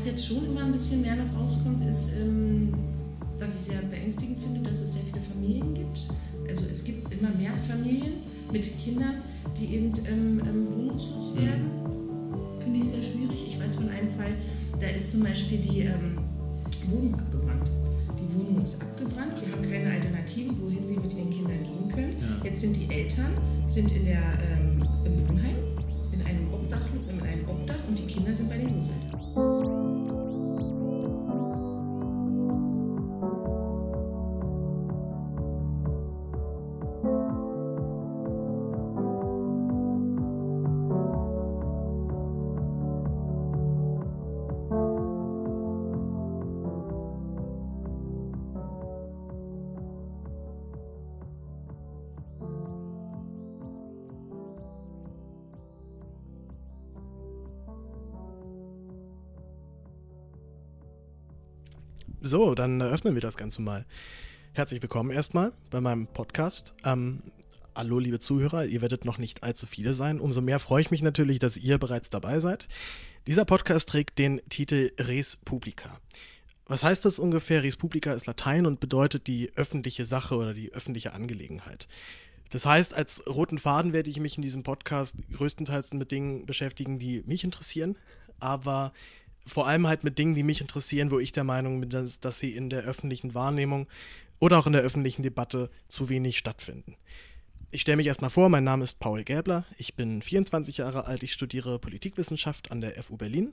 Was jetzt schon immer ein bisschen mehr noch rauskommt, ist, ähm, was ich sehr beängstigend finde, dass es sehr viele Familien gibt. Also es gibt immer mehr Familien mit Kindern, die eben ähm, ähm, wohnungslos mhm. werden. Finde ich sehr schwierig. Ich weiß von einem Fall, da ist zum Beispiel die ähm, Wohnung abgebrannt. Die Wohnung ist abgebrannt, sie haben keine Alternative, wohin sie mit ihren Kindern gehen können. Ja. Jetzt sind die Eltern sind in der, ähm, im Wohnheim, in einem Obdach, in einem Obdach und die Kinder sind So, dann eröffnen wir das Ganze mal. Herzlich willkommen erstmal bei meinem Podcast. Ähm, hallo, liebe Zuhörer, ihr werdet noch nicht allzu viele sein. Umso mehr freue ich mich natürlich, dass ihr bereits dabei seid. Dieser Podcast trägt den Titel Res Publica. Was heißt das ungefähr? Res Publica ist Latein und bedeutet die öffentliche Sache oder die öffentliche Angelegenheit. Das heißt, als roten Faden werde ich mich in diesem Podcast größtenteils mit Dingen beschäftigen, die mich interessieren, aber vor allem halt mit Dingen, die mich interessieren, wo ich der Meinung bin, dass, dass sie in der öffentlichen Wahrnehmung oder auch in der öffentlichen Debatte zu wenig stattfinden. Ich stelle mich erstmal vor, mein Name ist Paul Gäbler, ich bin 24 Jahre alt, ich studiere Politikwissenschaft an der FU Berlin.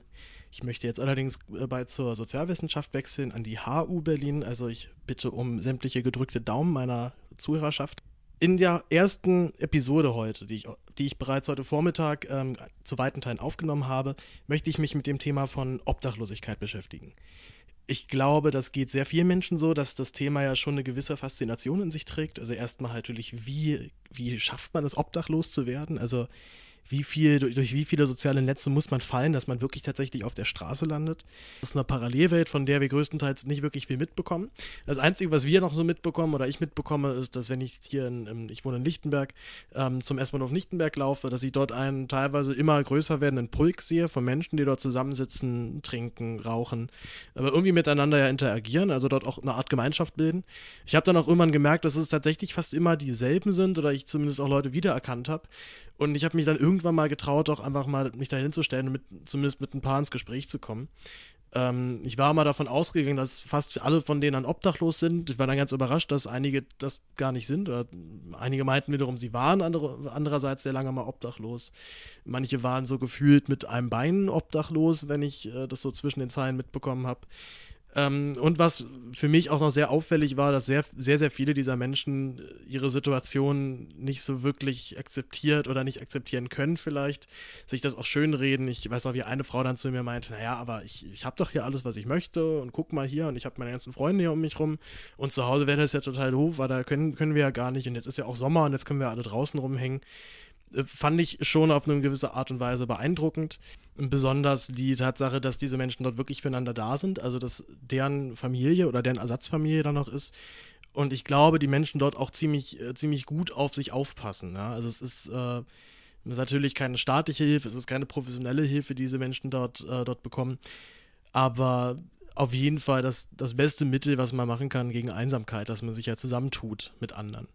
Ich möchte jetzt allerdings äh, bald zur Sozialwissenschaft wechseln, an die HU Berlin, also ich bitte um sämtliche gedrückte Daumen meiner Zuhörerschaft. In der ersten Episode heute, die ich, die ich bereits heute Vormittag ähm, zu weiten Teilen aufgenommen habe, möchte ich mich mit dem Thema von Obdachlosigkeit beschäftigen. Ich glaube, das geht sehr vielen Menschen so, dass das Thema ja schon eine gewisse Faszination in sich trägt. Also erstmal natürlich, wie, wie schafft man es, obdachlos zu werden? Also wie viel, durch, durch, wie viele soziale Netze muss man fallen, dass man wirklich tatsächlich auf der Straße landet. Das ist eine Parallelwelt, von der wir größtenteils nicht wirklich viel mitbekommen. Das Einzige, was wir noch so mitbekommen oder ich mitbekomme, ist, dass wenn ich hier in, ich wohne in Lichtenberg, ähm, zum S-Bahnhof Lichtenberg laufe, dass ich dort einen teilweise immer größer werdenden Pulk sehe von Menschen, die dort zusammensitzen, trinken, rauchen, aber irgendwie miteinander ja interagieren, also dort auch eine Art Gemeinschaft bilden. Ich habe dann auch irgendwann gemerkt, dass es tatsächlich fast immer dieselben sind oder ich zumindest auch Leute wiedererkannt habe. Und ich habe mich dann irgendwann mal getraut, auch einfach mal mich da hinzustellen und mit, zumindest mit ein paar ins Gespräch zu kommen. Ähm, ich war mal davon ausgegangen, dass fast alle von denen dann obdachlos sind. Ich war dann ganz überrascht, dass einige das gar nicht sind. Oder einige meinten wiederum, sie waren andere, andererseits sehr lange mal obdachlos. Manche waren so gefühlt mit einem Bein obdachlos, wenn ich äh, das so zwischen den Zeilen mitbekommen habe. Ähm, und was für mich auch noch sehr auffällig war, dass sehr, sehr, sehr viele dieser Menschen äh, ihre Situation nicht so wirklich akzeptiert oder nicht akzeptieren können vielleicht, sich das auch schönreden. Ich weiß noch, wie eine Frau dann zu mir meinte, naja, aber ich, ich habe doch hier alles, was ich möchte und guck mal hier und ich habe meine ganzen Freunde hier um mich rum und zu Hause wäre das ja total doof, weil da können, können wir ja gar nicht und jetzt ist ja auch Sommer und jetzt können wir alle draußen rumhängen. Äh, fand ich schon auf eine gewisse Art und Weise beeindruckend. Besonders die Tatsache, dass diese Menschen dort wirklich füreinander da sind, also dass deren Familie oder deren Ersatzfamilie da noch ist. Und ich glaube, die Menschen dort auch ziemlich, äh, ziemlich gut auf sich aufpassen. Ja? Also es ist, äh, ist natürlich keine staatliche Hilfe, es ist keine professionelle Hilfe, die diese Menschen dort, äh, dort bekommen. Aber auf jeden Fall das, das beste Mittel, was man machen kann gegen Einsamkeit, dass man sich ja zusammentut mit anderen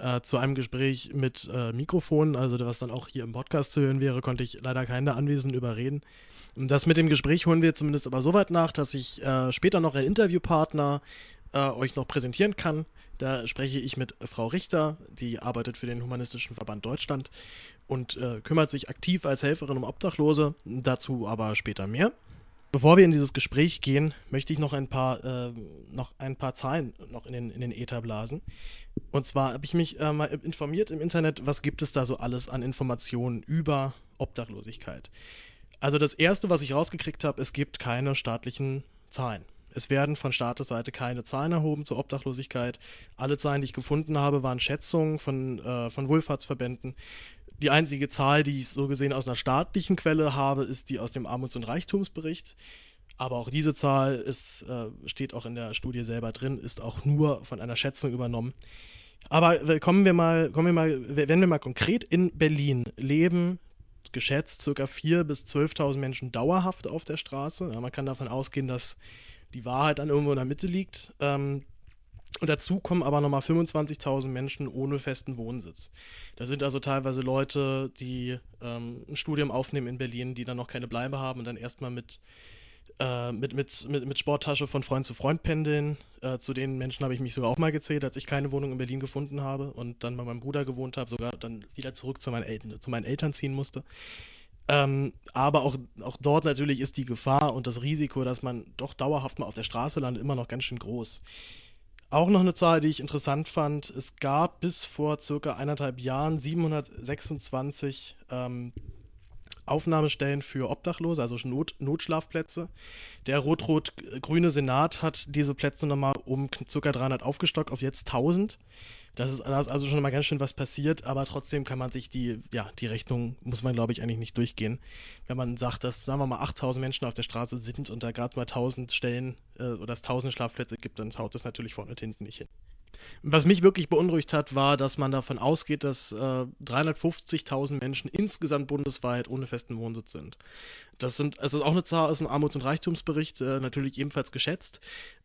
äh, zu einem Gespräch mit äh, Mikrofon, also was dann auch hier im Podcast zu hören wäre, konnte ich leider keinen der Anwesenden überreden. Das mit dem Gespräch holen wir zumindest aber so weit nach, dass ich äh, später noch einen Interviewpartner äh, euch noch präsentieren kann. Da spreche ich mit Frau Richter, die arbeitet für den Humanistischen Verband Deutschland und äh, kümmert sich aktiv als Helferin um Obdachlose. Dazu aber später mehr. Bevor wir in dieses Gespräch gehen, möchte ich noch ein paar, äh, noch ein paar Zahlen noch in den, in den Äther blasen. Und zwar habe ich mich äh, mal informiert im Internet, was gibt es da so alles an Informationen über Obdachlosigkeit. Also das Erste, was ich rausgekriegt habe, es gibt keine staatlichen Zahlen. Es werden von Staatesseite keine Zahlen erhoben zur Obdachlosigkeit. Alle Zahlen, die ich gefunden habe, waren Schätzungen von, äh, von Wohlfahrtsverbänden. Die einzige Zahl, die ich so gesehen aus einer staatlichen Quelle habe, ist die aus dem Armuts- und Reichtumsbericht. Aber auch diese Zahl ist, äh, steht auch in der Studie selber drin, ist auch nur von einer Schätzung übernommen. Aber kommen wir mal, kommen wir mal, wenn wir mal konkret in Berlin leben geschätzt circa 4.000 bis 12.000 Menschen dauerhaft auf der Straße. Ja, man kann davon ausgehen, dass die Wahrheit dann irgendwo in der Mitte liegt. Ähm, und dazu kommen aber nochmal 25.000 Menschen ohne festen Wohnsitz. Da sind also teilweise Leute, die ähm, ein Studium aufnehmen in Berlin, die dann noch keine Bleibe haben und dann erstmal mit, äh, mit, mit, mit, mit Sporttasche von Freund zu Freund pendeln. Äh, zu den Menschen habe ich mich sogar auch mal gezählt, als ich keine Wohnung in Berlin gefunden habe und dann bei meinem Bruder gewohnt habe, sogar dann wieder zurück zu meinen Eltern, zu meinen Eltern ziehen musste. Ähm, aber auch, auch dort natürlich ist die Gefahr und das Risiko, dass man doch dauerhaft mal auf der Straße landet, immer noch ganz schön groß. Auch noch eine Zahl, die ich interessant fand. Es gab bis vor circa eineinhalb Jahren 726 ähm, Aufnahmestellen für Obdachlose, also Not Notschlafplätze. Der rot-rot-grüne Senat hat diese Plätze nochmal um ca. 300 aufgestockt auf jetzt 1000. Das ist, da ist also schon mal ganz schön was passiert, aber trotzdem kann man sich die, ja, die Rechnung muss man, glaube ich, eigentlich nicht durchgehen. Wenn man sagt, dass, sagen wir mal, 8000 Menschen auf der Straße sind und da gerade mal 1000 Stellen äh, oder es 1000 Schlafplätze gibt, dann haut das natürlich vorne und hinten nicht hin. Was mich wirklich beunruhigt hat, war, dass man davon ausgeht, dass äh, 350.000 Menschen insgesamt bundesweit ohne festen Wohnsitz sind. Das sind, es ist auch eine Zahl aus dem Armuts- und Reichtumsbericht, äh, natürlich ebenfalls geschätzt.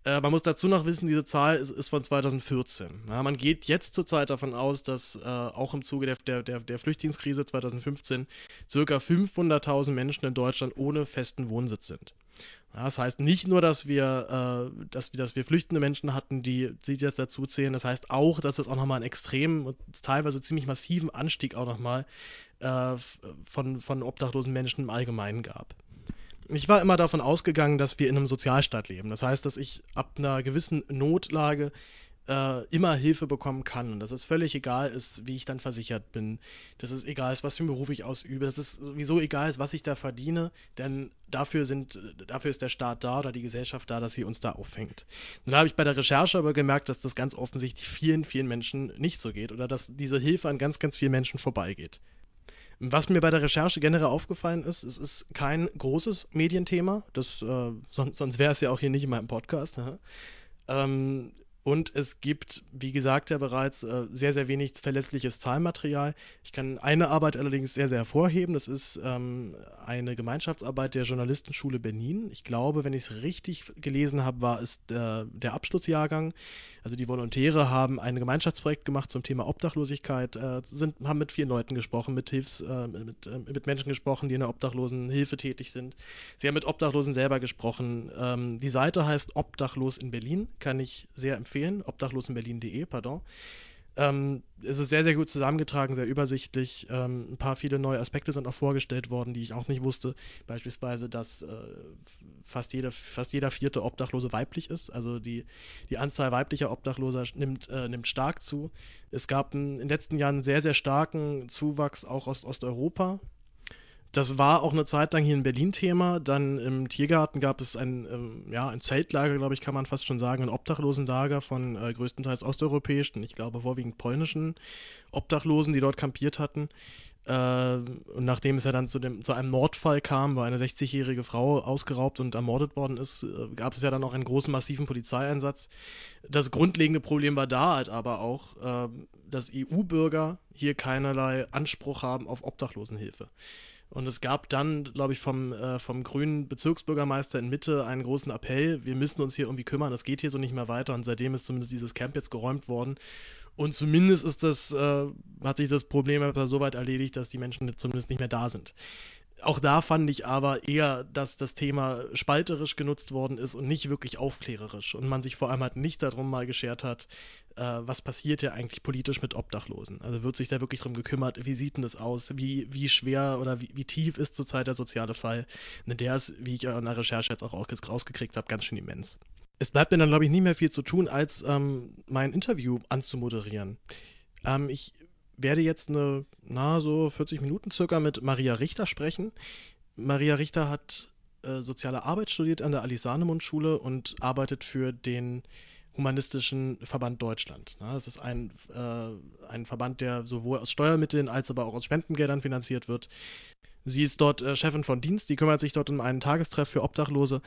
Äh, man muss dazu noch wissen, diese Zahl ist, ist von 2014. Ja, man geht jetzt zurzeit davon aus, dass äh, auch im Zuge der, der, der Flüchtlingskrise 2015 circa 500.000 Menschen in Deutschland ohne festen Wohnsitz sind. Das heißt nicht nur, dass wir, äh, dass, dass wir flüchtende Menschen hatten, die sie jetzt dazu zählen. Das heißt auch, dass es auch nochmal einen extremen und teilweise ziemlich massiven Anstieg auch nochmal äh, von, von obdachlosen Menschen im Allgemeinen gab. Ich war immer davon ausgegangen, dass wir in einem Sozialstaat leben. Das heißt, dass ich ab einer gewissen Notlage äh, immer Hilfe bekommen kann und dass es völlig egal ist, wie ich dann versichert bin, dass es egal ist, was für einen Beruf ich ausübe, dass es sowieso egal ist, was ich da verdiene, denn dafür sind, dafür ist der Staat da oder die Gesellschaft da, dass sie uns da auffängt. Dann habe ich bei der Recherche aber gemerkt, dass das ganz offensichtlich vielen, vielen Menschen nicht so geht oder dass diese Hilfe an ganz, ganz vielen Menschen vorbeigeht. Was mir bei der Recherche generell aufgefallen ist, es ist kein großes Medienthema, das, äh, sonst, sonst wäre es ja auch hier nicht in meinem Podcast. Ähm, und es gibt, wie gesagt, ja bereits äh, sehr, sehr wenig verlässliches Zahlmaterial. Ich kann eine Arbeit allerdings sehr, sehr hervorheben. Das ist ähm, eine Gemeinschaftsarbeit der Journalistenschule Benin. Ich glaube, wenn ich es richtig gelesen habe, war es der, der, Abschlussjahrgang. Also die Volontäre haben ein Gemeinschaftsprojekt gemacht zum Thema Obdachlosigkeit, äh, sind, haben mit vielen Leuten gesprochen, mit, Hilfs-, äh, mit, äh, mit, Menschen gesprochen, die in der Obdachlosenhilfe tätig sind. Sie haben mit Obdachlosen selber gesprochen. Ähm, die Seite heißt Obdachlos in Berlin, kann ich sehr empfehlen empfehlen, obdachlosenberlin.de, pardon. Ähm, es ist sehr, sehr gut zusammengetragen, sehr übersichtlich. Ähm, ein paar viele neue Aspekte sind auch vorgestellt worden, die ich auch nicht wusste. Beispielsweise, dass äh, fast, jede, fast jeder vierte Obdachlose weiblich ist. Also die, die Anzahl weiblicher Obdachloser nimmt, äh, nimmt stark zu. Es gab in den letzten Jahren einen sehr, sehr starken Zuwachs auch aus Osteuropa. Das war auch eine Zeit lang hier in Berlin Thema. Dann im Tiergarten gab es ein, ähm, ja, ein Zeltlager, glaube ich, kann man fast schon sagen, ein Obdachlosenlager von äh, größtenteils osteuropäischen, ich glaube vorwiegend polnischen Obdachlosen, die dort kampiert hatten. Äh, und nachdem es ja dann zu, dem, zu einem Mordfall kam, wo eine 60-jährige Frau ausgeraubt und ermordet worden ist, äh, gab es ja dann auch einen großen, massiven Polizeieinsatz. Das grundlegende Problem war da halt aber auch, äh, dass EU-Bürger hier keinerlei Anspruch haben auf Obdachlosenhilfe. Und es gab dann, glaube ich, vom, äh, vom grünen Bezirksbürgermeister in Mitte einen großen Appell, wir müssen uns hier irgendwie kümmern, das geht hier so nicht mehr weiter. Und seitdem ist zumindest dieses Camp jetzt geräumt worden. Und zumindest ist das, äh, hat sich das Problem aber so weit erledigt, dass die Menschen zumindest nicht mehr da sind. Auch da fand ich aber eher, dass das Thema spalterisch genutzt worden ist und nicht wirklich aufklärerisch. Und man sich vor allem halt nicht darum mal geschert hat, äh, was passiert ja eigentlich politisch mit Obdachlosen. Also wird sich da wirklich darum gekümmert, wie sieht denn das aus, wie, wie schwer oder wie, wie tief ist zurzeit der soziale Fall. Ne, der ist, wie ich in der Recherche jetzt auch rausgekriegt habe, ganz schön immens. Es bleibt mir dann, glaube ich, nicht mehr viel zu tun, als ähm, mein Interview anzumoderieren. Ähm, ich werde jetzt eine, na, so 40 Minuten circa mit Maria Richter sprechen. Maria Richter hat äh, soziale Arbeit studiert an der Alice Sahnemund Schule und arbeitet für den Humanistischen Verband Deutschland. Ja, das ist ein, äh, ein Verband, der sowohl aus Steuermitteln als aber auch aus Spendengeldern finanziert wird. Sie ist dort äh, Chefin von Dienst, die kümmert sich dort um einen Tagestreff für Obdachlose.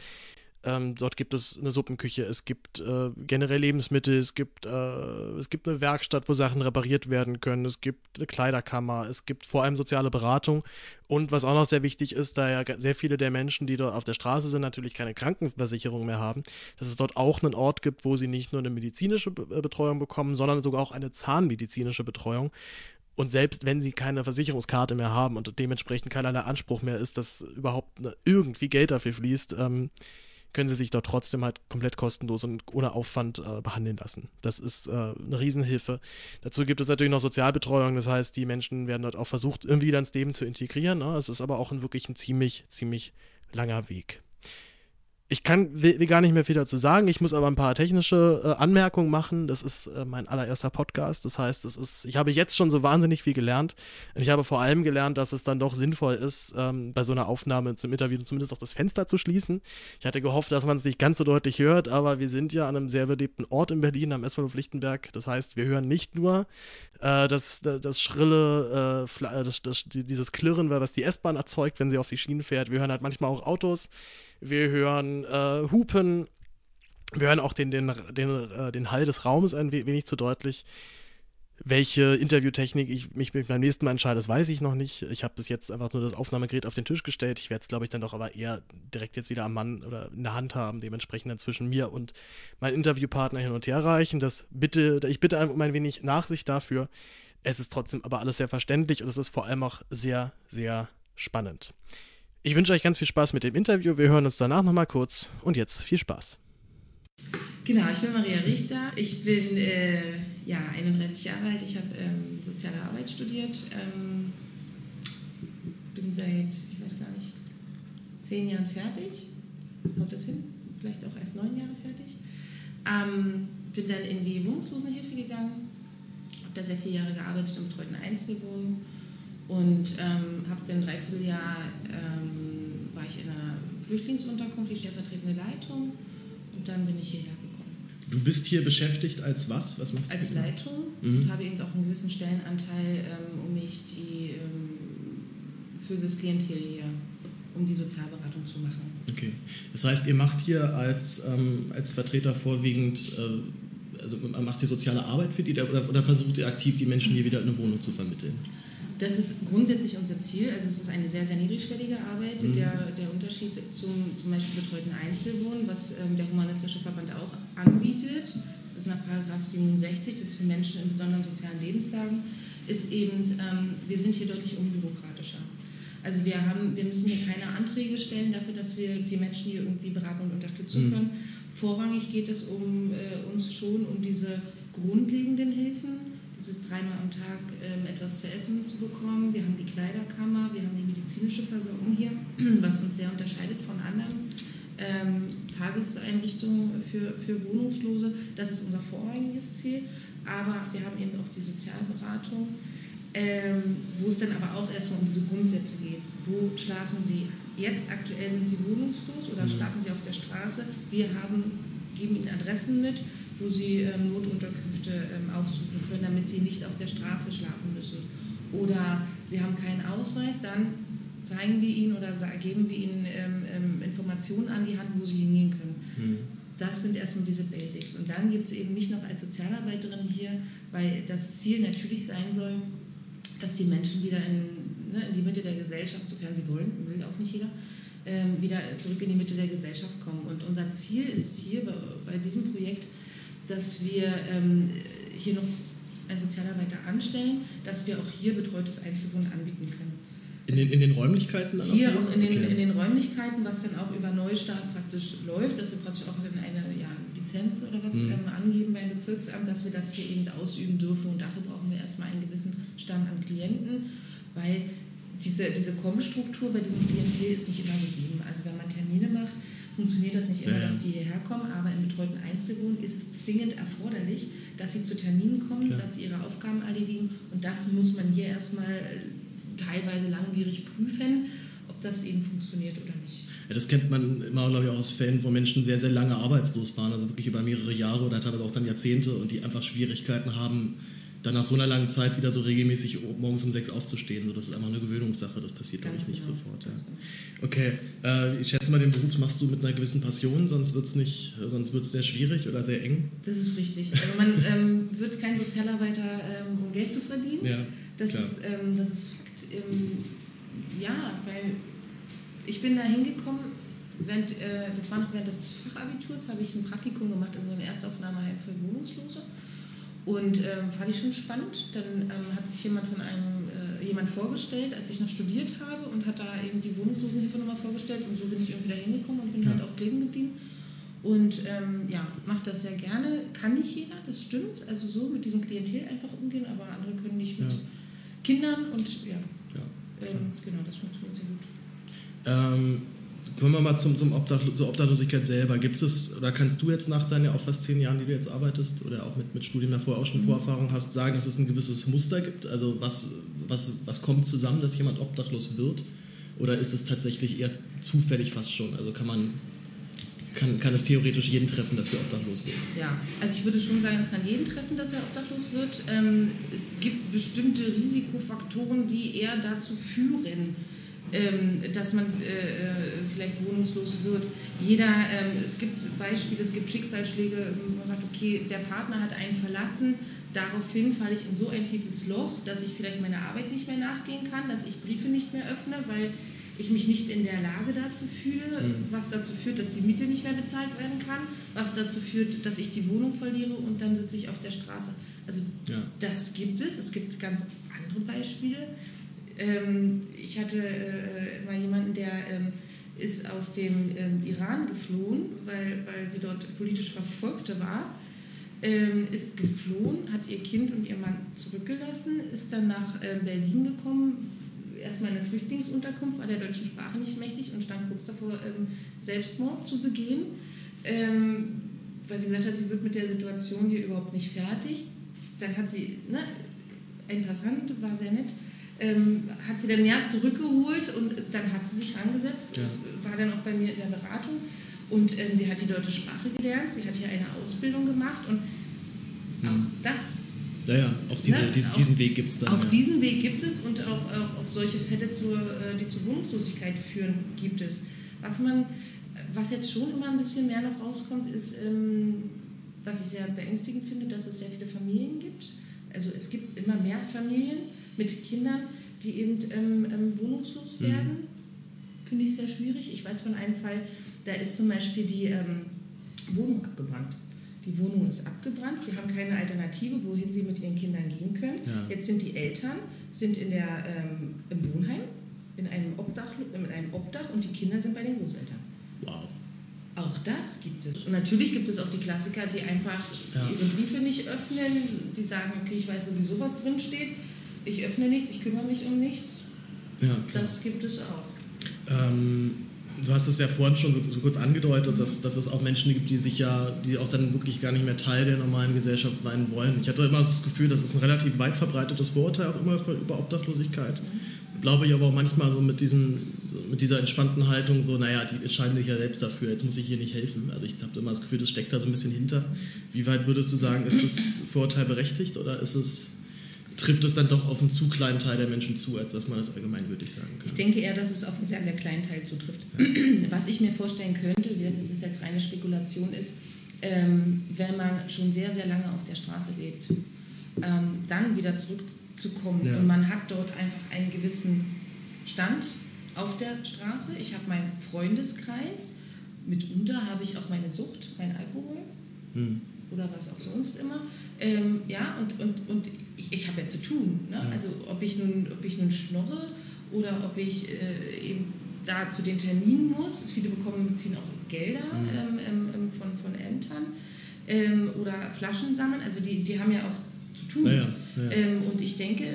Ähm, dort gibt es eine Suppenküche, es gibt äh, generell Lebensmittel, es gibt, äh, es gibt eine Werkstatt, wo Sachen repariert werden können, es gibt eine Kleiderkammer, es gibt vor allem soziale Beratung. Und was auch noch sehr wichtig ist, da ja sehr viele der Menschen, die dort auf der Straße sind, natürlich keine Krankenversicherung mehr haben, dass es dort auch einen Ort gibt, wo sie nicht nur eine medizinische äh, Betreuung bekommen, sondern sogar auch eine zahnmedizinische Betreuung. Und selbst wenn sie keine Versicherungskarte mehr haben und dementsprechend keinerlei Anspruch mehr ist, dass überhaupt ne, irgendwie Geld dafür fließt, ähm, können sie sich dort trotzdem halt komplett kostenlos und ohne Aufwand äh, behandeln lassen. Das ist äh, eine Riesenhilfe. Dazu gibt es natürlich noch Sozialbetreuung, das heißt, die Menschen werden dort auch versucht, irgendwie wieder ins Leben zu integrieren. Ne? Es ist aber auch ein wirklich ein ziemlich, ziemlich langer Weg. Ich kann will, gar nicht mehr viel dazu sagen. Ich muss aber ein paar technische äh, Anmerkungen machen. Das ist äh, mein allererster Podcast. Das heißt, das ist, ich habe jetzt schon so wahnsinnig viel gelernt. Und ich habe vor allem gelernt, dass es dann doch sinnvoll ist, ähm, bei so einer Aufnahme zum Interview zumindest auch das Fenster zu schließen. Ich hatte gehofft, dass man es nicht ganz so deutlich hört, aber wir sind ja an einem sehr belebten Ort in Berlin, am S-Bahnhof Lichtenberg. Das heißt, wir hören nicht nur äh, das, das, das, schrille, äh, äh, das, das, dieses Klirren, was die S-Bahn erzeugt, wenn sie auf die Schienen fährt. Wir hören halt manchmal auch Autos wir hören äh, Hupen, wir hören auch den, den, den, äh, den Hall des Raumes ein wenig zu deutlich. Welche Interviewtechnik ich mich beim nächsten Mal entscheide, das weiß ich noch nicht. Ich habe bis jetzt einfach nur das Aufnahmegerät auf den Tisch gestellt. Ich werde es, glaube ich, dann doch aber eher direkt jetzt wieder am Mann oder in der Hand haben, dementsprechend dann zwischen mir und meinem Interviewpartner hin und her reichen. Das bitte, ich bitte um ein wenig Nachsicht dafür. Es ist trotzdem aber alles sehr verständlich und es ist vor allem auch sehr, sehr spannend. Ich wünsche euch ganz viel Spaß mit dem Interview. Wir hören uns danach nochmal kurz und jetzt viel Spaß. Genau, ich bin Maria Richter. Ich bin äh, ja, 31 Jahre alt. Ich habe ähm, soziale Arbeit studiert. Ähm, bin seit, ich weiß gar nicht, zehn Jahren fertig. Haut das hin? Vielleicht auch erst neun Jahre fertig. Ähm, bin dann in die Wohnungslosenhilfe gegangen. Habe da sehr viele Jahre gearbeitet im betreuten Einzelwohnen und ähm, habe dann dreiviertel Jahr ähm, war ich in einer Flüchtlingsunterkunft, die stellvertretende Leitung und dann bin ich hierher gekommen. Du bist hier beschäftigt als was? Was machst du? Als Leitung mhm. und habe eben auch einen gewissen Stellenanteil, ähm, um mich die ähm, für das Klientel hier, um die Sozialberatung zu machen. Okay. Das heißt, ihr macht hier als, ähm, als Vertreter vorwiegend äh, also macht die soziale Arbeit für die oder, oder versucht ihr aktiv die Menschen hier wieder in eine Wohnung zu vermitteln? Das ist grundsätzlich unser Ziel. Also es ist eine sehr, sehr niedrigschwellige Arbeit. Mhm. Der, der Unterschied zum zum Beispiel betreuten Einzelwohnen, was ähm, der Humanistische Verband auch anbietet, das ist nach Paragraph 67, das ist für Menschen in besonderen sozialen Lebenslagen, ist eben, ähm, wir sind hier deutlich unbürokratischer. Also wir, haben, wir müssen hier keine Anträge stellen dafür, dass wir die Menschen hier irgendwie beraten und unterstützen mhm. können. Vorrangig geht es um äh, uns schon um diese grundlegenden Hilfen, es ist dreimal am Tag ähm, etwas zu essen zu bekommen. Wir haben die Kleiderkammer, wir haben die medizinische Versorgung hier, was uns sehr unterscheidet von anderen ähm, Tageseinrichtungen für, für Wohnungslose. Das ist unser vorrangiges Ziel. Aber wir haben eben auch die Sozialberatung, ähm, wo es dann aber auch erstmal um diese Grundsätze geht. Wo schlafen Sie? Jetzt aktuell sind Sie wohnungslos oder mhm. schlafen Sie auf der Straße? Wir haben, geben Ihnen Adressen mit wo sie ähm, Notunterkünfte ähm, aufsuchen können, damit sie nicht auf der Straße schlafen müssen. Oder sie haben keinen Ausweis, dann zeigen wir ihnen oder geben wir ihnen ähm, ähm, Informationen an die Hand, wo sie hingehen können. Mhm. Das sind erstmal diese Basics. Und dann gibt es eben mich noch als Sozialarbeiterin hier, weil das Ziel natürlich sein soll, dass die Menschen wieder in, ne, in die Mitte der Gesellschaft, sofern sie wollen, will auch nicht jeder, ähm, wieder zurück in die Mitte der Gesellschaft kommen. Und unser Ziel ist hier bei, bei diesem Projekt, dass wir ähm, hier noch einen Sozialarbeiter anstellen, dass wir auch hier betreutes Einzelwohnen anbieten können. In den, in den Räumlichkeiten dann Hier auch, auch in, den, okay. in den Räumlichkeiten, was dann auch über Neustart praktisch läuft, dass wir praktisch auch in eine ja, Lizenz oder was mhm. ähm, angeben beim Bezirksamt, dass wir das hier eben ausüben dürfen. Und dafür brauchen wir erstmal einen gewissen Stamm an Klienten, weil diese, diese Kommenstruktur bei diesem Klientel ist nicht immer gegeben. Also wenn man Termine macht, funktioniert das nicht immer, ja, ja. dass die hierher kommen, aber im betreuten Einzelwohnen ist es zwingend erforderlich, dass sie zu Terminen kommen, Klar. dass sie ihre Aufgaben erledigen und das muss man hier erstmal teilweise langwierig prüfen, ob das eben funktioniert oder nicht. Ja, das kennt man immer, glaube ich, aus Fällen, wo Menschen sehr, sehr lange arbeitslos waren, also wirklich über mehrere Jahre oder teilweise auch dann Jahrzehnte und die einfach Schwierigkeiten haben, dann nach so einer langen Zeit wieder so regelmäßig morgens um sechs aufzustehen. So, das ist einfach eine Gewöhnungssache, das passiert, glaube ich, nicht genau. sofort. Ja. Genau. Okay, äh, ich schätze mal, den Beruf machst du mit einer gewissen Passion, sonst wird es nicht, sonst wird es sehr schwierig oder sehr eng. Das ist richtig. Also man ähm, wird kein Sozialarbeiter, ähm, um Geld zu verdienen. Ja, das, klar. Ist, ähm, das ist Fakt. Ähm, ja, weil ich bin da hingekommen, während, äh, das war noch während des Fachabiturs, habe ich ein Praktikum gemacht in so einer Erstaufnahmeheim für Wohnungslose. Und ähm, fand ich schon spannend. Dann ähm, hat sich jemand von einem äh, jemand vorgestellt, als ich noch studiert habe und hat da eben die Wohnungslosenhilfe nochmal vorgestellt und so bin ich irgendwie da hingekommen und bin ja. halt auch kleben geblieben. Und ähm, ja, mache das sehr gerne. Kann nicht jeder, das stimmt. Also so mit diesem Klientel einfach umgehen, aber andere können nicht mit ja. Kindern und ja, ja ähm, genau, das funktioniert sehr gut. Kommen wir mal zum, zum Obdach, zur Obdachlosigkeit selber. Gibt es, oder kannst du jetzt nach deinen auch fast zehn Jahren, die du jetzt arbeitest, oder auch mit, mit Studien davor auch schon mhm. Vorerfahrung hast, sagen, dass es ein gewisses Muster gibt? Also was, was, was kommt zusammen, dass jemand obdachlos wird? Oder ist es tatsächlich eher zufällig fast schon? Also kann man kann, kann es theoretisch jeden treffen, dass wir obdachlos wird? Ja, also ich würde schon sagen, es kann jeden treffen, dass er obdachlos wird. Ähm, es gibt bestimmte Risikofaktoren, die eher dazu führen, dass man äh, äh, vielleicht wohnungslos wird. Jeder, ähm, es gibt Beispiele, es gibt Schicksalsschläge, wo man sagt, okay, der Partner hat einen verlassen, daraufhin falle ich in so ein tiefes Loch, dass ich vielleicht meiner Arbeit nicht mehr nachgehen kann, dass ich Briefe nicht mehr öffne, weil ich mich nicht in der Lage dazu fühle, mhm. was dazu führt, dass die Miete nicht mehr bezahlt werden kann, was dazu führt, dass ich die Wohnung verliere und dann sitze ich auf der Straße. Also ja. das gibt es. Es gibt ganz andere Beispiele. Ähm, ich hatte äh, mal jemanden, der ähm, ist aus dem ähm, Iran geflohen, weil, weil sie dort politisch Verfolgte war. Ähm, ist geflohen, hat ihr Kind und ihr Mann zurückgelassen, ist dann nach ähm, Berlin gekommen, erstmal in eine Flüchtlingsunterkunft, war der deutschen Sprache nicht mächtig und stand kurz davor, ähm, Selbstmord zu begehen, weil sie gesagt hat, sie wird mit der Situation hier überhaupt nicht fertig. Dann hat sie, ne, ein Passant, war sehr nett, ähm, hat sie dann ja zurückgeholt und dann hat sie sich rangesetzt. Ja. Das war dann auch bei mir in der Beratung. Und ähm, sie hat die deutsche Sprache gelernt, sie hat hier eine Ausbildung gemacht und mhm. auch das. Ja, ja, auf diese, ne, diese, diesen Weg gibt es dann. Auf ja. diesen Weg gibt es und auch, auch auf solche Fälle, zur, äh, die zur Wohnungslosigkeit führen, gibt es. Was man, was jetzt schon immer ein bisschen mehr noch rauskommt, ist, ähm, was ich sehr beängstigend finde, dass es sehr viele Familien gibt. Also es gibt immer mehr Familien mit Kindern, die eben ähm, ähm, wohnungslos mhm. werden. Mhm. Finde ich sehr schwierig. Ich weiß von einem Fall, da ist zum Beispiel die ähm, Wohnung abgebrannt. Die Wohnung ist abgebrannt, sie haben keine Alternative, wohin sie mit ihren Kindern gehen können. Ja. Jetzt sind die Eltern sind in der, ähm, im Wohnheim, in einem, Obdach, in einem Obdach und die Kinder sind bei den Großeltern. Wow. Auch das gibt es. Und natürlich gibt es auch die Klassiker, die einfach ja. ihre Briefe nicht öffnen, die sagen, okay, ich weiß sowieso, was drin steht ich öffne nichts, ich kümmere mich um nichts. Ja, das gibt es auch. Ähm, du hast es ja vorhin schon so, so kurz angedeutet, mhm. dass, dass es auch Menschen gibt, die sich ja, die auch dann wirklich gar nicht mehr Teil der normalen Gesellschaft sein wollen. Ich hatte immer das Gefühl, das ist ein relativ weit verbreitetes Vorurteil auch immer für, über Obdachlosigkeit. Mhm. Glaube ich aber auch manchmal so mit, diesem, mit dieser entspannten Haltung, so, naja, die entscheiden sich ja selbst dafür, jetzt muss ich hier nicht helfen. Also ich habe immer das Gefühl, das steckt da so ein bisschen hinter. Wie weit würdest du sagen, ist das Vorurteil berechtigt oder ist es trifft es dann doch auf einen zu kleinen Teil der Menschen zu, als dass man das allgemeingültig sagen kann. Ich denke eher, dass es auf einen sehr, sehr kleinen Teil zutrifft. Ja. Was ich mir vorstellen könnte, das ist jetzt reine Spekulation, ist, ähm, wenn man schon sehr, sehr lange auf der Straße lebt, ähm, dann wieder zurückzukommen ja. und man hat dort einfach einen gewissen Stand auf der Straße. Ich habe meinen Freundeskreis, mitunter habe ich auch meine Sucht, mein Alkohol. Hm oder was auch sonst immer. Ähm, ja, und, und, und ich, ich habe ja zu tun. Ne? Ja. Also ob ich, nun, ob ich nun schnorre oder ob ich äh, eben da zu den Terminen muss. Viele bekommen, beziehen auch Gelder mhm. ähm, ähm, ähm, von, von Ämtern ähm, oder Flaschen sammeln. Also die, die haben ja auch zu tun. Ja. Ähm, und ich denke,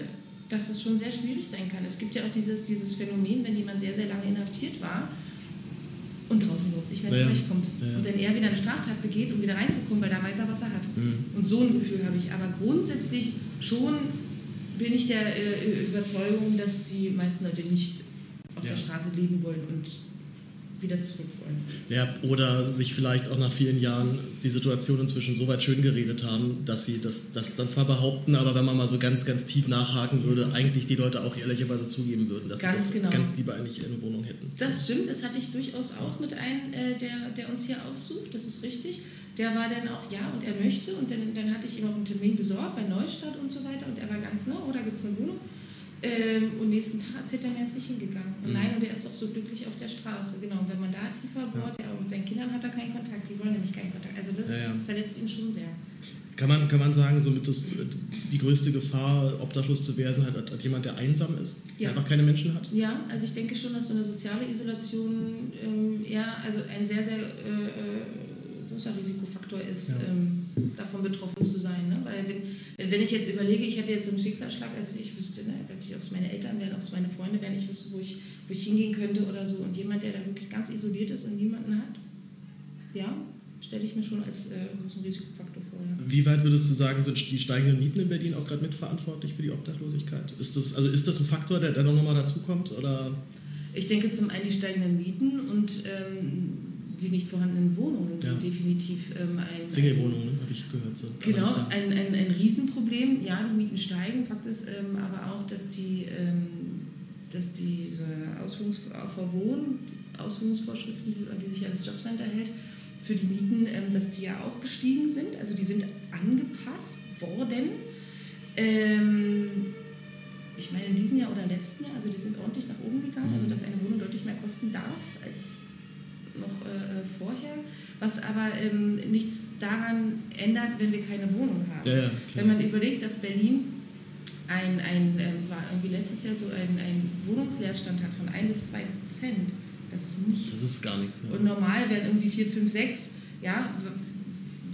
dass es schon sehr schwierig sein kann. Es gibt ja auch dieses, dieses Phänomen, wenn jemand sehr, sehr lange inhaftiert war, und draußen überhaupt nicht mehr ja, zurechtkommt. Ja. Und dann er wieder eine Straftat begeht, um wieder reinzukommen, weil da weiß er, was er hat. Mhm. Und so ein Gefühl habe ich. Aber grundsätzlich schon bin ich der äh, Überzeugung, dass die meisten Leute nicht auf ja. der Straße leben wollen und wieder zurück wollen. Ja, oder sich vielleicht auch nach vielen Jahren die Situation inzwischen so weit schön geredet haben, dass sie das, das dann zwar behaupten, aber wenn man mal so ganz, ganz tief nachhaken würde, eigentlich die Leute auch ehrlicherweise zugeben würden, dass ganz sie genau. ganz lieber eigentlich eine Wohnung hätten. Das stimmt, das hatte ich durchaus auch mit einem, äh, der, der uns hier aufsucht, das ist richtig. Der war dann auch, ja, und er möchte, und dann, dann hatte ich ihm auch einen Termin besorgt bei Neustadt und so weiter, und er war ganz, ne, oh, da gibt es eine Wohnung. Ähm, und nächsten Tag erzählt er mir, er ist nicht hingegangen. Und Mhm. nein, und er ist doch so glücklich auf der Straße. Genau, und wenn man da tiefer bohrt, ja, und mit seinen Kindern hat er keinen Kontakt, die wollen nämlich keinen Kontakt. Also das Ja, ja. verletzt ihn schon sehr. Kann man, kann man sagen, somit das, die größte Gefahr, obdachlos zu werden, hat, hat jemand, der einsam ist, Ja. der einfach keine Menschen hat? Ja, also ich denke schon, dass so eine soziale Isolation ähm, eher, also ein sehr, sehr äh, äh, großer Risikofaktor ist, Ja. ähm, davon betroffen zu sein. Ne? Weil wenn, wenn ich jetzt überlege, ich hätte jetzt einen Schicksalsschlag, also ich wüsste, ne, ich weiß nicht, ob es meine Eltern wären, ob es meine Freunde wären, ich wüsste, wo ich, wo ich hingehen könnte oder so. Und jemand, der da wirklich ganz isoliert ist und niemanden hat, ja, stelle ich mir schon als äh, großen Risikofaktor vor. Ja. Wie weit würdest du sagen, sind die steigenden Mieten in Berlin auch gerade mitverantwortlich für die Obdachlosigkeit? Ist das, also ist das ein Faktor, der, noch nochmal dazukommt? Oder? Ich denke zum einen die steigenden Mieten und ähm, die nicht vorhandenen Wohnungen Ja. sind definitiv ähm, ein. Single-Wohnungen, ne? habe ich gehört. Aber Genau, ein, ein, ein Riesenproblem. Ja, die Mieten steigen. Fakt ist ähm, aber auch, dass die, ähm, dass diese Ausführungs Wohn Ausführungsvorschriften, die, an die sich ja das Jobcenter hält, für die Mieten, ähm, dass die ja auch gestiegen sind. Also die sind angepasst worden. Ähm, ich meine, in diesem Jahr oder letzten Jahr, also die sind ordentlich nach oben gegangen, also Mhm. dass eine Wohnung deutlich mehr kosten darf als noch äh, äh, vorher, was aber ähm, nichts daran ändert, wenn wir keine Wohnung haben. Ja, ja. Wenn man überlegt, dass Berlin ein, ein ähm, war irgendwie letztes Jahr so ein, ein Wohnungsleerstand hat von 1 bis 2 Prozent, das ist nichts. das ist gar nichts. Und normal wären irgendwie 4, 5, 6, ja,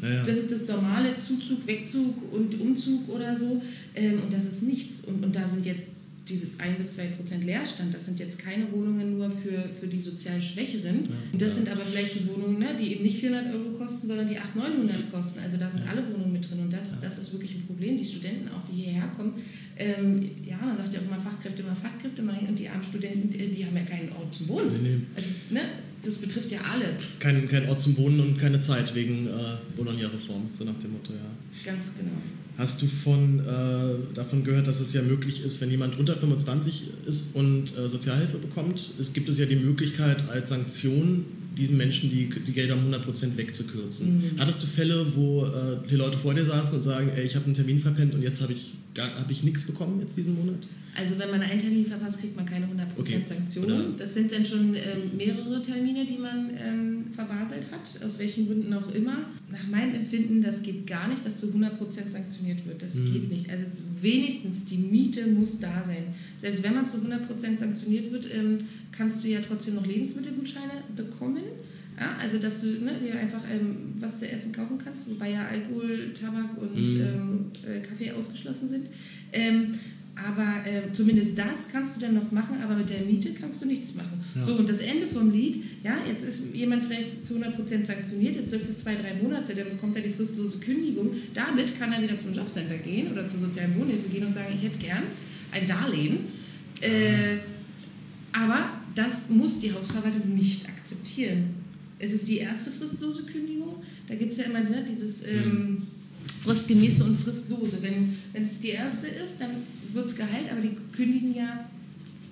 Ja, ja. das ist das normale Zuzug, Wegzug und Umzug oder so. Ähm, und das ist nichts. Und, und da sind jetzt diese 1 bis 2 Prozent Leerstand. Das sind jetzt keine Wohnungen nur für, für die sozial Schwächeren. Ja, das ja. sind aber vielleicht die Wohnungen, ne, die eben nicht 400 Euro kosten, sondern die 800, 900 kosten. Also da sind Ja. alle Wohnungen mit drin. Und das, das ist wirklich ein Problem. Die Studenten auch, die hierher kommen, ähm, ja, man sagt ja auch immer Fachkräfte, immer Fachkräfte. immer- Und die armen Studenten, äh, die haben ja keinen Ort zum Wohnen. Also, ne, das betrifft ja alle. Kein, kein Ort zum Wohnen und keine Zeit wegen äh, Bologna-Reform, so nach dem Motto, ja. Ganz genau. Hast du von, äh, davon gehört, dass es ja möglich ist, wenn jemand unter 25 ist und äh, Sozialhilfe bekommt, es gibt es ja die Möglichkeit als Sanktion, diesen Menschen die, die Gelder um 100% wegzukürzen. Mhm. Hattest du Fälle, wo äh, die Leute vor dir saßen und sagen, ey, ich habe einen Termin verpennt und jetzt habe ich, gar- hab ich nichts bekommen jetzt diesen Monat? Also wenn man einen Termin verpasst, kriegt man keine 100% Okay. Sanktionen. Das sind dann schon ähm, mehrere Termine, die man ähm, verbaselt hat, aus welchen Gründen auch immer. Nach meinem Empfinden, das geht gar nicht, dass zu 100% sanktioniert wird. Das Mhm. geht nicht. Also wenigstens die Miete muss da sein. Selbst wenn man zu 100% sanktioniert wird, ähm, kannst du ja trotzdem noch Lebensmittelgutscheine bekommen. Ja, also dass du ne, dir einfach ähm, was zu essen kaufen kannst, wobei ja Alkohol, Tabak und Mhm. ähm, äh, Kaffee ausgeschlossen sind. Ähm, aber äh, zumindest das kannst du dann noch machen, aber mit der Miete kannst du nichts machen. Ja. So, und das Ende vom Lied, ja, jetzt ist jemand vielleicht zu 100% sanktioniert, jetzt läuft es zwei, drei Monate, dann bekommt er die fristlose Kündigung. Damit kann er wieder zum Jobcenter gehen oder zur sozialen Wohnhilfe gehen und sagen, ich hätte gern ein Darlehen. Äh, aber das muss die Hausverwaltung nicht akzeptieren. Es ist die erste fristlose Kündigung. Da gibt es ja immer ne, dieses ähm, fristgemäße und fristlose. Wenn es die erste ist, dann wird es geheilt, aber die kündigen ja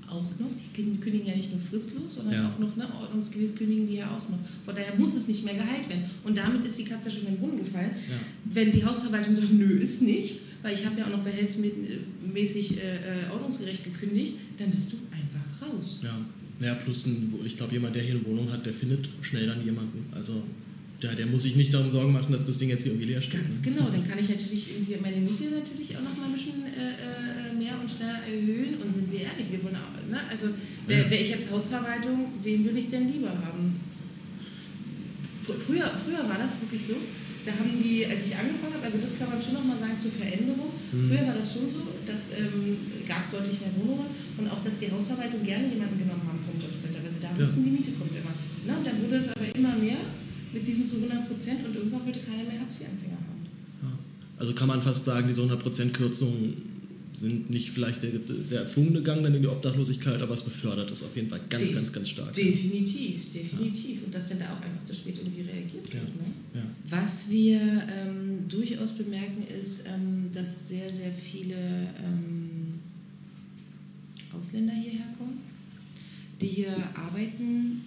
auch noch. Die kün- kündigen ja nicht nur fristlos, sondern Ja. auch noch ne, ordnungsgemäß kündigen die ja auch noch. Von daher muss es nicht mehr geheilt werden. Und damit ist die Katze schon in den Brunnen gefallen. Ja. Wenn die Hausverwaltung sagt, nö, ist nicht, weil ich habe ja auch noch behelfsmäßig äh, äh, ordnungsgerecht gekündigt, dann bist du einfach raus. Ja, ja plus ein, ich glaube, jemand, der hier eine Wohnung hat, der findet schnell dann jemanden. Also der, der muss sich nicht darum Sorgen machen, dass das Ding jetzt hier irgendwie leer steht. Ganz genau, dann kann ich natürlich irgendwie meine Miete natürlich auch noch mal ein bisschen äh, äh, mehr und schneller erhöhen. Und sind wir ehrlich, wir wollen auch, ne? also wäre Ja. wär ich jetzt Hausverwaltung, wen würde ich denn lieber haben? Fr- Früher, früher war das wirklich so, da haben die, als ich angefangen habe, also das kann man schon noch mal sagen zur Veränderung, Mhm. früher war das schon so, dass ähm, gab deutlich mehr Wohnungen und auch, dass die Hausverwaltung gerne jemanden genommen haben vom Jobcenter, weil sie da Ja. wussten, die Miete kommt immer. Ne? Und dann wurde es aber immer mehr mit diesen zu 100 Prozent und irgendwann wollte keiner mehr Hartz-IV-Empfänger haben. Ja. Also kann man fast sagen, diese 100% Kürzung sind nicht vielleicht der, der erzwungene Gang dann in die Obdachlosigkeit, aber es befördert es auf jeden Fall ganz, De ganz, ganz stark. Definitiv, definitiv. Ja. Und dass dann da auch einfach zu spät irgendwie reagiert ja. wird. Ne? Ja. Was wir ähm, durchaus bemerken, ist, ähm, dass sehr, sehr viele ähm, Ausländer hierher kommen, die hier arbeiten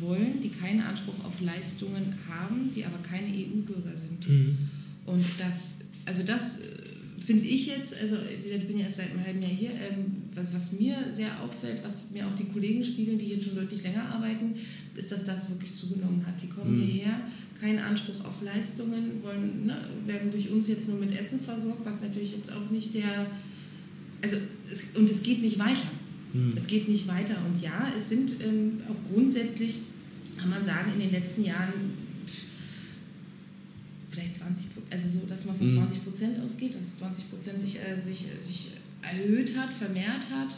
wollen, die keinen Anspruch auf Leistungen haben, die aber keine EU-Bürger sind. Mhm. Und das, also das äh, finde ich jetzt, also ich bin ja erst seit einem halben Jahr hier, ähm, was, was, mir sehr auffällt, was mir auch die Kollegen spiegeln, die hier schon deutlich länger arbeiten, ist, dass das wirklich zugenommen hat. Die kommen mhm. hierher, keinen Anspruch auf Leistungen, wollen, ne, werden durch uns jetzt nur mit Essen versorgt, was natürlich jetzt auch nicht der, also es, und es geht nicht weiter. Mhm. Es geht nicht weiter. Und ja, es sind ähm, auch grundsätzlich, kann man sagen, in den letzten Jahren vielleicht 20 also so, dass man von 20 mhm. Prozent ausgeht, dass 20 Prozent sich, äh, sich, sich erhöht hat, vermehrt hat.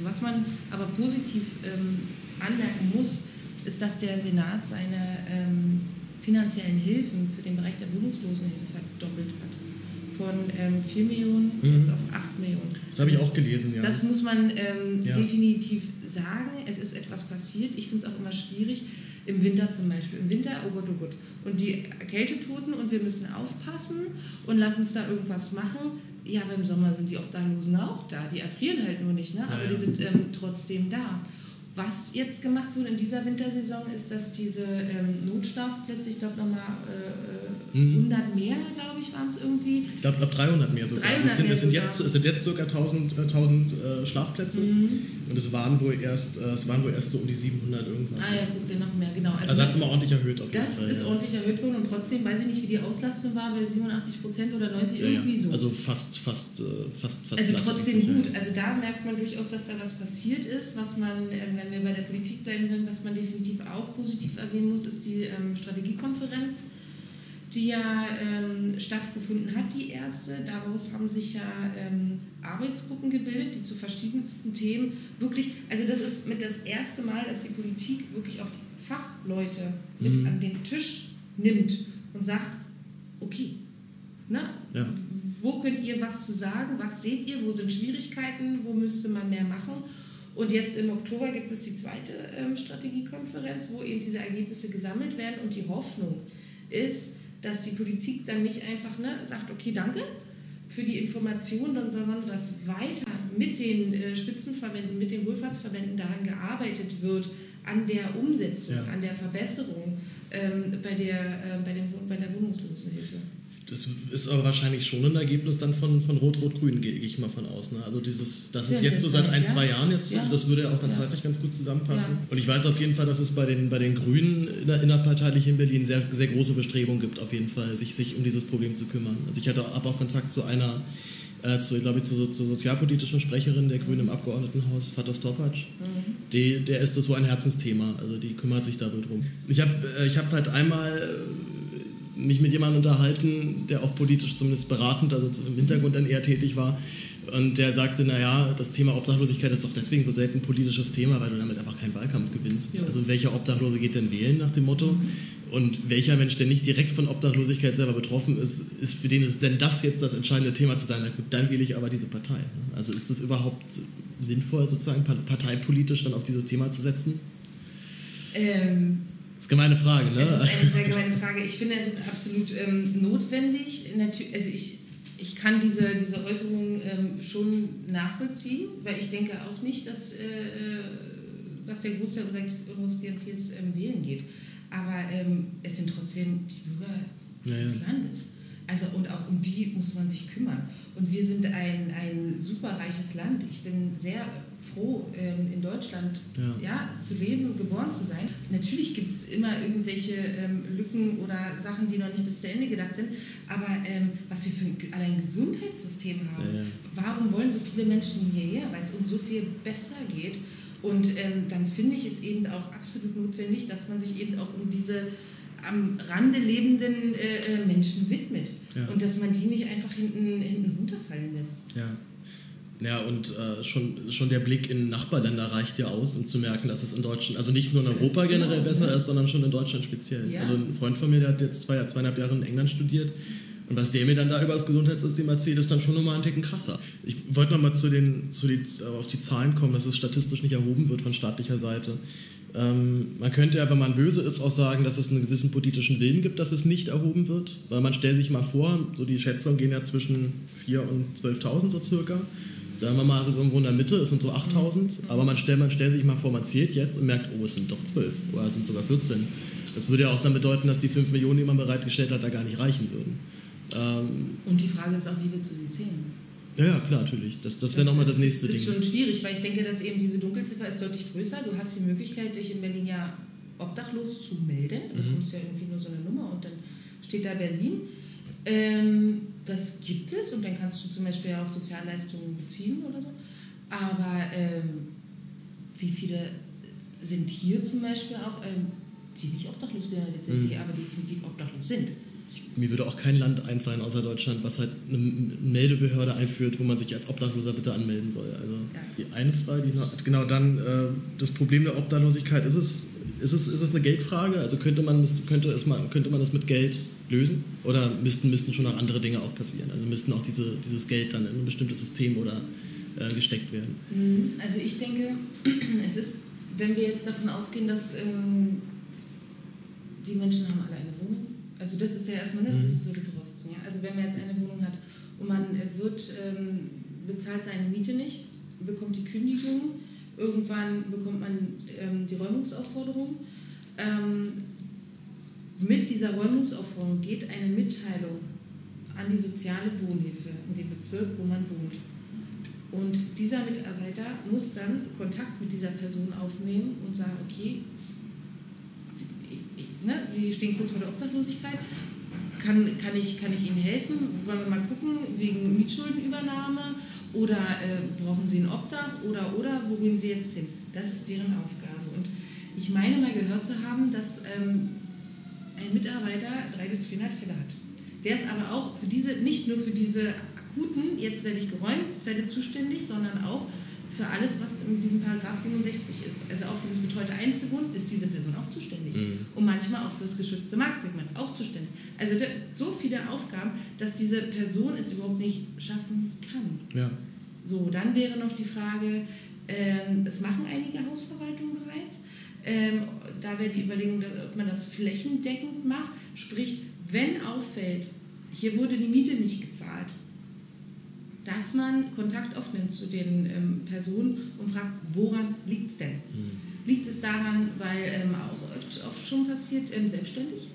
Was man aber positiv ähm, anmerken muss, ist, dass der Senat seine ähm, finanziellen Hilfen für den Bereich der Wohnungslosenhilfe verdoppelt hat. Von ähm, 4 Millionen mhm. jetzt auf 8 Millionen. Das habe ich auch gelesen, ja. Das muss man ähm, ja. definitiv sagen. Es ist etwas passiert. Ich finde es auch immer schwierig im Winter zum Beispiel. Im Winter, oh Gott, oh Gott. Und die Kältetoten und wir müssen aufpassen und lass uns da irgendwas machen. Ja, aber im Sommer sind die Obdachlosen auch da. Die erfrieren halt nur nicht, ne? aber ja, ja. die sind ähm, trotzdem da. Was jetzt gemacht wurde in dieser Wintersaison, ist, dass diese ähm, Notschlafplätze, ich glaube nochmal äh, mhm. 100 mehr, glaube ich, waren es irgendwie. Ich glaube, glaub 300 mehr sogar. 300 es, sind, es, sind jetzt, es sind jetzt circa 1000, äh, 1000 äh, Schlafplätze mhm. Und es waren, wohl erst, äh, es waren wohl erst so um die 700 irgendwas. Ah ja, gut, noch mehr, genau. Also, also hat es mal ordentlich erhöht auf jeden das Fall. Das ist ja. ordentlich erhöht worden und trotzdem weiß ich nicht, wie die Auslastung war, bei 87 Prozent oder 90, ja, irgendwie so. Also fast, fast, äh, fast, fast. Also trotzdem gut. Also da merkt man durchaus, dass da was passiert ist, was man, ähm, wenn wir bei der Politik bleiben wollen, was man definitiv auch positiv erwähnen muss, ist die ähm, Strategiekonferenz, die ja ähm, stattgefunden hat, die erste. Daraus haben sich ja ähm, Arbeitsgruppen gebildet, die zu verschiedensten Themen wirklich, also das ist mit das erste Mal, dass die Politik wirklich auch die Fachleute mit mhm. an den Tisch nimmt und sagt, okay, na, ja. wo könnt ihr was zu sagen, was seht ihr, wo sind Schwierigkeiten, wo müsste man mehr machen und jetzt im Oktober gibt es die zweite ähm, Strategiekonferenz, wo eben diese Ergebnisse gesammelt werden. Und die Hoffnung ist, dass die Politik dann nicht einfach ne, sagt, okay, danke für die Informationen, sondern dass weiter mit den äh, Spitzenverbänden, mit den Wohlfahrtsverbänden daran gearbeitet wird, an der Umsetzung, ja. an der Verbesserung ähm, bei, der, äh, bei, den, bei der Wohnungslosenhilfe. Das ist aber wahrscheinlich schon ein Ergebnis dann von, von Rot-Rot-Grün, gehe ich mal von aus. Ne? Also dieses, das ist jetzt so seit ein, zwei Jahren jetzt, ja. das würde ja auch dann ja. zeitlich ganz gut zusammenpassen. Ja. Und ich weiß auf jeden Fall, dass es bei den, bei den Grünen innerparteilich in Berlin sehr, sehr große Bestrebungen gibt, auf jeden Fall, sich, sich um dieses Problem zu kümmern. Also ich hatte habe auch Kontakt zu einer äh, zu, glaube ich, zur, zur sozialpolitischen Sprecherin der Grünen im Abgeordnetenhaus, Fatos Topatsch. Mhm. Die, der ist das so ein Herzensthema, also die kümmert sich darüber drum. Ich habe äh, ich hab halt einmal mich mit jemandem unterhalten, der auch politisch zumindest beratend, also im Hintergrund dann eher tätig war. Und der sagte, naja, das Thema Obdachlosigkeit ist doch deswegen so selten ein politisches Thema, weil du damit einfach keinen Wahlkampf gewinnst. Ja. Also welcher Obdachlose geht denn wählen nach dem Motto? Und welcher Mensch, der nicht direkt von Obdachlosigkeit selber betroffen ist, ist für den ist denn das jetzt das entscheidende Thema zu sein? Na gut, dann wähle ich aber diese Partei. Also ist es überhaupt sinnvoll, sozusagen parteipolitisch dann auf dieses Thema zu setzen? Ähm das ist eine gemeine Frage, ne? Das ist eine sehr gemeine Frage. Ich finde, es ist absolut ähm, notwendig. Also ich, ich kann diese, diese Äußerung ähm, schon nachvollziehen, weil ich denke auch nicht, dass, äh, äh dass der Großteil unseres Klientels ähm, wählen geht. Aber ähm, es sind trotzdem die Bürger dieses ja. Landes. Also und auch um die muss man sich kümmern. Und wir sind ein, ein superreiches Land. Ich bin sehr froh, ähm, in Deutschland ja. ja. zu leben und geboren zu sein. Natürlich gibt es immer irgendwelche ähm, Lücken oder Sachen, die noch nicht bis zu Ende gedacht sind. Aber ähm, was wir für ein, ein Gesundheitssystem haben, ja, ja. warum wollen so viele Menschen hierher? Weil es uns so viel besser geht. Und ähm, dann finde ich es eben auch absolut notwendig, dass man sich eben auch um diese am Rande lebenden äh, äh Menschen widmet und dass man die nicht einfach hinten, hinten runterfallen lässt. Ja. Ja, und äh, schon, schon der Blick in Nachbarländer reicht ja aus, um zu merken, dass es in Deutschland, also nicht nur in Europa generell besser ist, sondern schon in Deutschland speziell. Ja. Also ein Freund von mir, der hat jetzt zwei, zweieinhalb Jahre in England studiert Und was der mir dann da über das Gesundheitssystem erzählt, ist dann schon nochmal einen Ticken krasser. Ich wollte nochmal zu den, zu die, auf die Zahlen kommen, dass es statistisch nicht erhoben wird von staatlicher Seite. Ähm, man könnte ja, wenn man böse ist, auch sagen, dass es einen gewissen politischen Willen gibt, dass es nicht erhoben wird. Weil man stellt sich mal vor, so die Schätzungen gehen ja zwischen 4.000 und 12.000 so circa. Sagen wir mal, es ist irgendwo in der Mitte, es sind so 8.000. Mhm. Aber man stellt, man stellt sich mal vor, man zählt jetzt und merkt, oh, es sind doch 12 oder es sind sogar 14. Das würde ja auch dann bedeuten, dass die 5 Millionen, die man bereitgestellt hat, da gar nicht reichen würden. Ähm, und die Frage ist auch, wie willst du sie zählen? Ja, ja, klar, natürlich. Das, das wäre nochmal das nächste Ding. Das ist schon schwierig, weil ich denke, dass eben diese Dunkelziffer ist deutlich größer. Du hast die Möglichkeit, dich in Berlin ja obdachlos zu melden. Du mhm. bekommst ja irgendwie nur so eine Nummer und dann steht da Berlin. Ähm, das gibt es und dann kannst du zum Beispiel auch Sozialleistungen beziehen oder so. Aber ähm, wie viele sind hier zum Beispiel auch, ähm, die nicht obdachlos gemeldet sind, mhm. die aber definitiv obdachlos sind? Mir würde auch kein Land einfallen außer Deutschland, was halt eine Meldebehörde einführt, wo man sich als Obdachloser bitte anmelden soll. Also ja. die eine Frage, die noch, genau dann äh, das Problem der Obdachlosigkeit, ist es, ist, es, ist es eine Geldfrage? Also könnte man, könnte, es mal, könnte man das mit Geld lösen? Oder müssten, müssten schon noch andere Dinge auch passieren? Also müssten auch diese, dieses Geld dann in ein bestimmtes System oder äh, gesteckt werden? Mhm. Also ich denke, es ist, wenn wir jetzt davon ausgehen, dass ähm, die Menschen haben alle eine Wohnung, also das ist ja erstmal, ne, das ist so die Voraussetzung. Ja? Also wenn man jetzt eine Wohnung hat und man wird, ähm, bezahlt seine Miete nicht, bekommt die Kündigung, irgendwann bekommt man ähm, die Räumungsaufforderung. Ähm, mit dieser Räumungsaufforderung geht eine Mitteilung an die soziale Wohnhilfe in dem Bezirk, wo man wohnt. Und dieser Mitarbeiter muss dann Kontakt mit dieser Person aufnehmen und sagen, okay, ne, Sie stehen kurz vor der Obdachlosigkeit, kann, kann, ich, kann ich Ihnen helfen? Wollen wir mal gucken, wegen Mietschuldenübernahme oder äh, brauchen Sie ein Obdach oder, oder, wo gehen Sie jetzt hin? Das ist deren Aufgabe. Und ich meine mal gehört zu haben, dass ähm, ein Mitarbeiter drei bis 400 Fälle hat. Der ist aber auch für diese, nicht nur für diese akuten, jetzt werde ich geräumt, Fälle zuständig, sondern auch für alles, was in diesem Paragraph 67 ist. Also auch für das betreute Einzelwohnen ist diese Person auch zuständig. Mhm. Und manchmal auch für das geschützte Marktsegment auch zuständig. Also so viele Aufgaben, dass diese Person es überhaupt nicht schaffen kann. Ja. So, dann wäre noch die Frage, ähm, es machen einige Hausverwaltungen bereits. Ähm, da wäre die Überlegung, ob man das flächendeckend macht. Sprich, wenn auffällt, hier wurde die Miete nicht gezahlt, dass man Kontakt aufnimmt zu den ähm, Personen und fragt, woran liegt es denn? Mhm. Liegt es daran, weil ähm, auch oft, oft, schon passiert, ähm, selbstständig?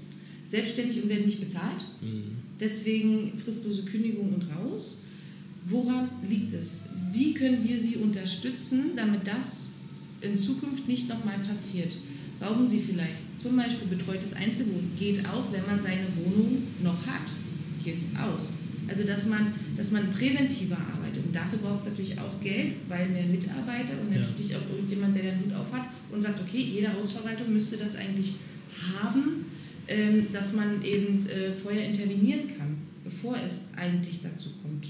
Selbstständig und werden nicht bezahlt. Mhm. Deswegen fristlose Kündigung und raus. Woran liegt es? Wie können wir sie unterstützen, damit das in Zukunft nicht nochmal passiert? Brauchen Sie vielleicht zum Beispiel betreutes Einzelwohnen? Geht auch, wenn man seine Wohnung noch hat. Geht auch. Also dass man, dass man präventiver arbeitet. Und dafür braucht es natürlich auch Geld, weil mehr Mitarbeiter und natürlich ja. auch irgendjemand, der den Hut auf hat und sagt, okay, jede Hausverwaltung müsste das eigentlich haben, ähm, dass man eben äh, vorher intervenieren kann, bevor es eigentlich dazu kommt.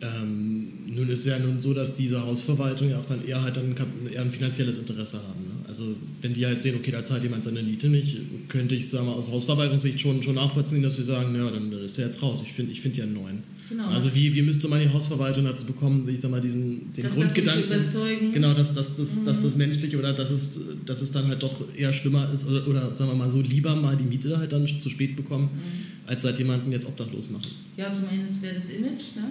Ähm, nun ist es ja nun so, dass diese Hausverwaltung ja auch dann eher halt dann eher ein finanzielles Interesse haben. Ne? Also wenn die halt sehen, okay, da zahlt jemand seine Miete nicht, könnte ich sagen mal aus Hausverwaltungssicht schon, schon nachvollziehen, dass sie sagen, ja, dann, dann ist der jetzt raus. Ich finde ich find ja einen neuen. Genau. Also wie, wie müsste man die Hausverwaltung dazu bekommen, sich da mal diesen den das Grundgedanken, genau, dass, dass, dass, mhm. dass das menschliche oder dass es, dass es dann halt doch eher schlimmer ist oder, oder sagen wir mal so lieber mal die Miete halt dann zu spät bekommen, mhm. als seit jemanden jetzt obdachlos machen. Ja, zum einen wäre das Image, ne?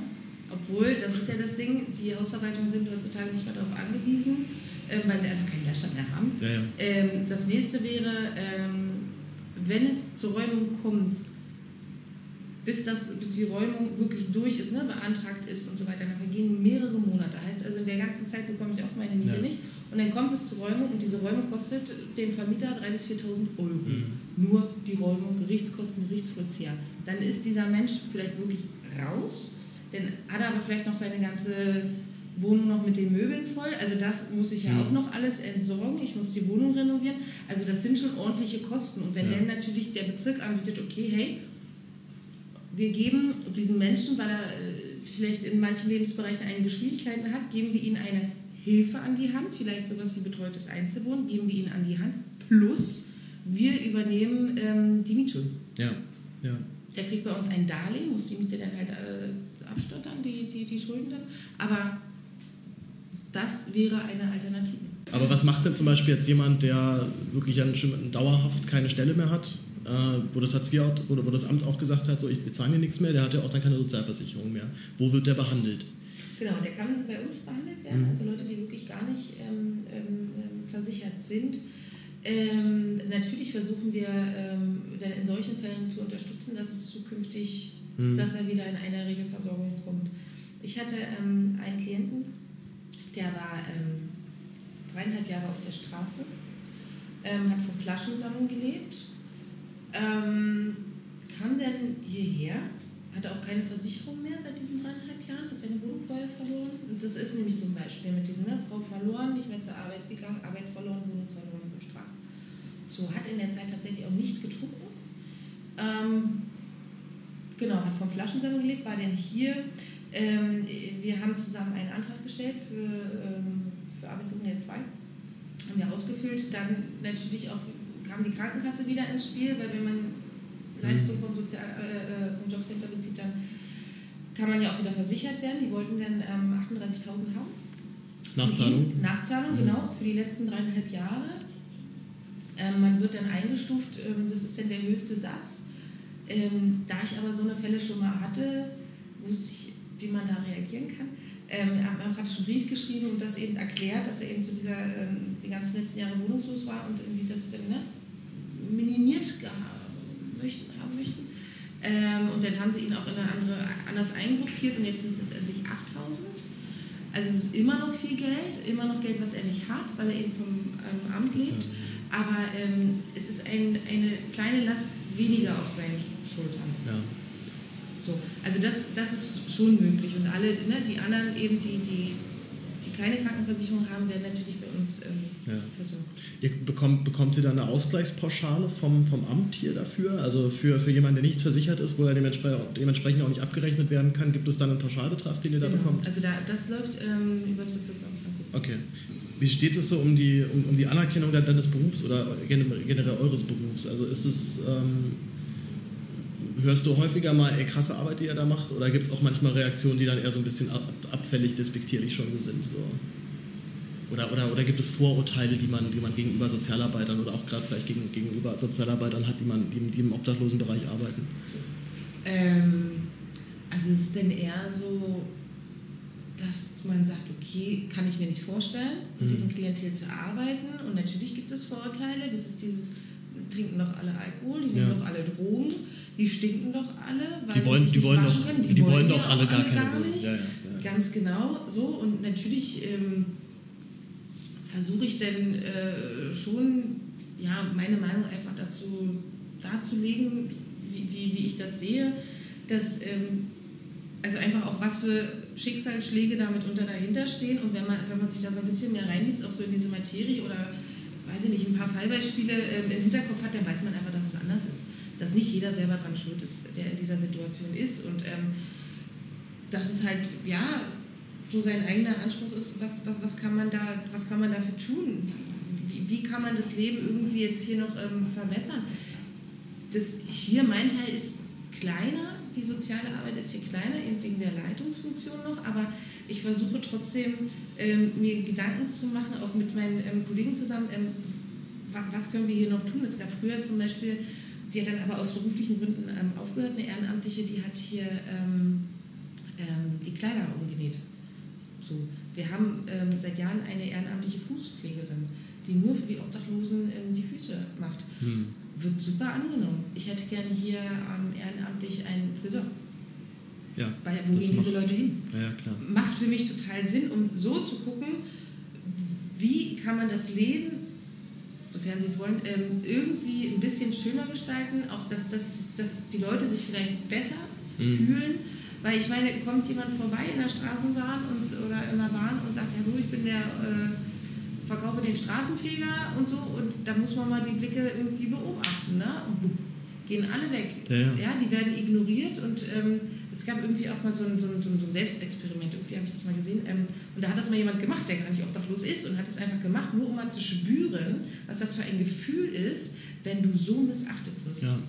Obwohl, das ist ja das Ding, die Hausverwaltungen sind heutzutage nicht mehr darauf angewiesen, ähm, weil sie einfach keinen Leerstand mehr haben. Ja, ja. Ähm, das nächste wäre, ähm, wenn es zur Räumung kommt, bis, das, bis die Räumung wirklich durch ist, ne, beantragt ist und so weiter, dann vergehen mehrere Monate. Heißt also, in der ganzen Zeit bekomme ich auch meine Miete ja. nicht. Und dann kommt es zur Räumung und diese Räumung kostet dem Vermieter 3.000 bis 4.000 Euro. Mhm. Nur die Räumung, Gerichtskosten, Gerichtsvollzieher. Dann ist dieser Mensch vielleicht wirklich raus dann hat er aber vielleicht noch seine ganze Wohnung noch mit den Möbeln voll. Also das muss ich ja mhm. auch noch alles entsorgen. Ich muss die Wohnung renovieren. Also das sind schon ordentliche Kosten. Und wenn ja. dann natürlich der Bezirk anbietet, okay, hey, wir geben diesen Menschen, weil er äh, vielleicht in manchen Lebensbereichen einige Schwierigkeiten hat, geben wir ihnen eine Hilfe an die Hand, vielleicht sowas wie betreutes Einzelwohnen, geben wir ihnen an die Hand, plus wir übernehmen ähm, die Mietschulden. Ja, ja. Der kriegt bei uns ein Darlehen, muss die Miete dann halt äh, abstottern, die, die, die Schulden dann. Aber das wäre eine Alternative. Aber was macht denn zum Beispiel jetzt jemand, der wirklich an, dauerhaft keine Stelle mehr hat, äh, wo, das Hartz oder wo das Amt auch gesagt hat, so ich bezahle hier nichts mehr, der hat ja auch dann keine Sozialversicherung mehr. Wo wird der behandelt? Genau, der kann bei uns behandelt werden, mhm. also Leute, die wirklich gar nicht ähm, ähm, ähm versichert sind. Ähm, natürlich versuchen wir ähm, dann in solchen Fällen zu unterstützen, dass es zukünftig, mhm. dass er wieder in eine Regelversorgung kommt. Ich hatte ähm, einen Klienten, der war ähm, dreieinhalb Jahre auf der Straße, ähm, hat vom Flaschensammeln gelebt, ähm, kam dann hierher, hatte auch keine Versicherung mehr seit diesen dreieinhalb Jahren, hat seine Wohnung vorher verloren. Und das ist nämlich so ein Beispiel mit diesen, ne, Frau verloren, nicht mehr zur Arbeit gegangen, Arbeit verloren, Wohnung verloren auf Straße. So, hat in der Zeit tatsächlich auch nicht getrunken. Ähm, genau, hat vom Flaschensammeln gelebt, war dann hier. Ähm, wir haben zusammen einen Antrag gestellt für, ähm, für Arbeitslosengeld 2. Haben wir ausgefüllt. Dann natürlich auch kam die Krankenkasse wieder ins Spiel, weil wenn man Leistung vom, Sozial, äh, äh, vom Jobcenter bezieht, dann kann man ja auch wieder versichert werden. Die wollten dann ähm, 38.000 haben. Nachzahlung? Die, Nachzahlung, mhm. genau, für die letzten dreieinhalb Jahre. Ähm, man wird dann eingestuft, ähm, das ist dann der höchste Satz. Ähm, da ich aber so eine Fälle schon mal hatte, wusste ich, wie man da reagieren kann. Ähm, er hat praktisch einen Brief geschrieben und das eben erklärt, dass er eben zu dieser, ähm, die ganzen letzten Jahre wohnungslos war und irgendwie das dann ne, minimiert haben möchten. Haben möchten. Ähm, und dann haben sie ihn auch in eine andere, anders eingruppiert und jetzt sind es letztendlich 8000. Also es ist immer noch viel Geld, immer noch Geld, was er nicht hat, weil er eben vom ähm, Amt lebt. Aber ähm, es ist ein, eine kleine Last weniger auf seinen Schultern. Ja. So, also das, das ist schon möglich. Und alle, ne, die anderen eben, die, die, die keine Krankenversicherung haben, werden natürlich bei uns ähm, ja. versorgt. Ihr bekommt, bekommt ihr dann eine Ausgleichspauschale vom, vom Amt hier dafür? Also für, für jemanden, der nicht versichert ist, wo er dementsprechend, auch nicht abgerechnet werden kann, gibt es dann einen Pauschalbetrag, den ihr da genau. bekommt? Also da, das läuft ähm, über das Bezirksamt Okay. Wie steht es so um die, um, um die Anerkennung deines Berufs oder generell eures Berufs? Also ist es... Ähm, hörst du häufiger mal, ey, krasse Arbeit, die er da macht? Oder gibt es auch manchmal Reaktionen, die dann eher so ein bisschen ab, abfällig, despektierlich schon so sind? So? Oder, oder, oder gibt es Vorurteile, die man, die man gegenüber Sozialarbeitern oder auch gerade vielleicht gegen, gegenüber Sozialarbeitern hat, die, man, die, die im obdachlosen Bereich arbeiten? Ähm, also es ist denn eher so, dass man sagt, okay, kann ich mir nicht vorstellen, mit mhm. diesem Klientel zu arbeiten. Und natürlich gibt es Vorurteile. Das ist dieses, trinken doch alle Alkohol, die nehmen ja. doch alle Drogen die stinken doch alle, weil die wollen, die wollen doch, die, die, wollen doch alle gar keine gar nicht. Ja, ja. Ganz genau so. Und natürlich ähm, versuche ich dann äh, schon, ja, meine Meinung einfach dazu darzulegen, wie, wie, wie ich das sehe, dass ähm, also einfach auch was für Schicksalsschläge damit unter dahinter stehen und wenn man, wenn man sich da so ein bisschen mehr reinliest, auch so in diese Materie oder weiß ich nicht, ein paar Fallbeispiele ähm, im Hinterkopf hat, dann weiß man einfach, dass es anders ist dass nicht jeder selber dran schuld ist, der in dieser Situation ist. Und ähm, dass es halt, ja, so sein eigener Anspruch ist, was, was, was, kann, man da, was kann man dafür tun? Wie, wie kann man das Leben irgendwie jetzt hier noch ähm, verbessern? Das, hier mein Teil ist kleiner, die soziale Arbeit ist hier kleiner, eben wegen der Leitungsfunktion noch, aber ich versuche trotzdem ähm, mir Gedanken zu machen, auch mit meinen ähm, Kollegen zusammen, ähm, was können wir hier noch tun? Es gab früher zum Beispiel die hat dann aber aus beruflichen Gründen ähm, aufgehört, eine Ehrenamtliche, die hat hier ähm, die Kleider umgenäht. So. Wir haben seit Jahren eine ehrenamtliche Fußpflegerin, die nur für die Obdachlosen ähm, die Füße macht. Hm. Wird super angenommen. Ich hätte gerne hier ehrenamtlich einen Friseur. Ja, Weil, wo gehen diese Leute hin? Ja, klar. Macht für mich total Sinn, um so zu gucken, wie kann man das Leben sofern Sie es wollen, ähm, irgendwie ein bisschen schöner gestalten, auch dass, dass, dass die Leute sich vielleicht besser mhm. fühlen. Weil ich meine, kommt jemand vorbei in der Straßenbahn und, oder in der Bahn und sagt, ja du, ich bin der, äh, verkaufe den Straßenfeger und so und da muss man mal die Blicke irgendwie. Ne? Und gehen alle weg. Ja, ja. ja die werden ignoriert und ähm, es gab irgendwie auch mal so ein, so ein, so ein Selbstexperiment, irgendwie habe ich das mal gesehen. Ähm, und da hat das mal jemand gemacht, der gar nicht obdachlos ist und hat es einfach gemacht, nur um mal zu spüren, was das für ein Gefühl ist, wenn du so missachtet wirst. Ja.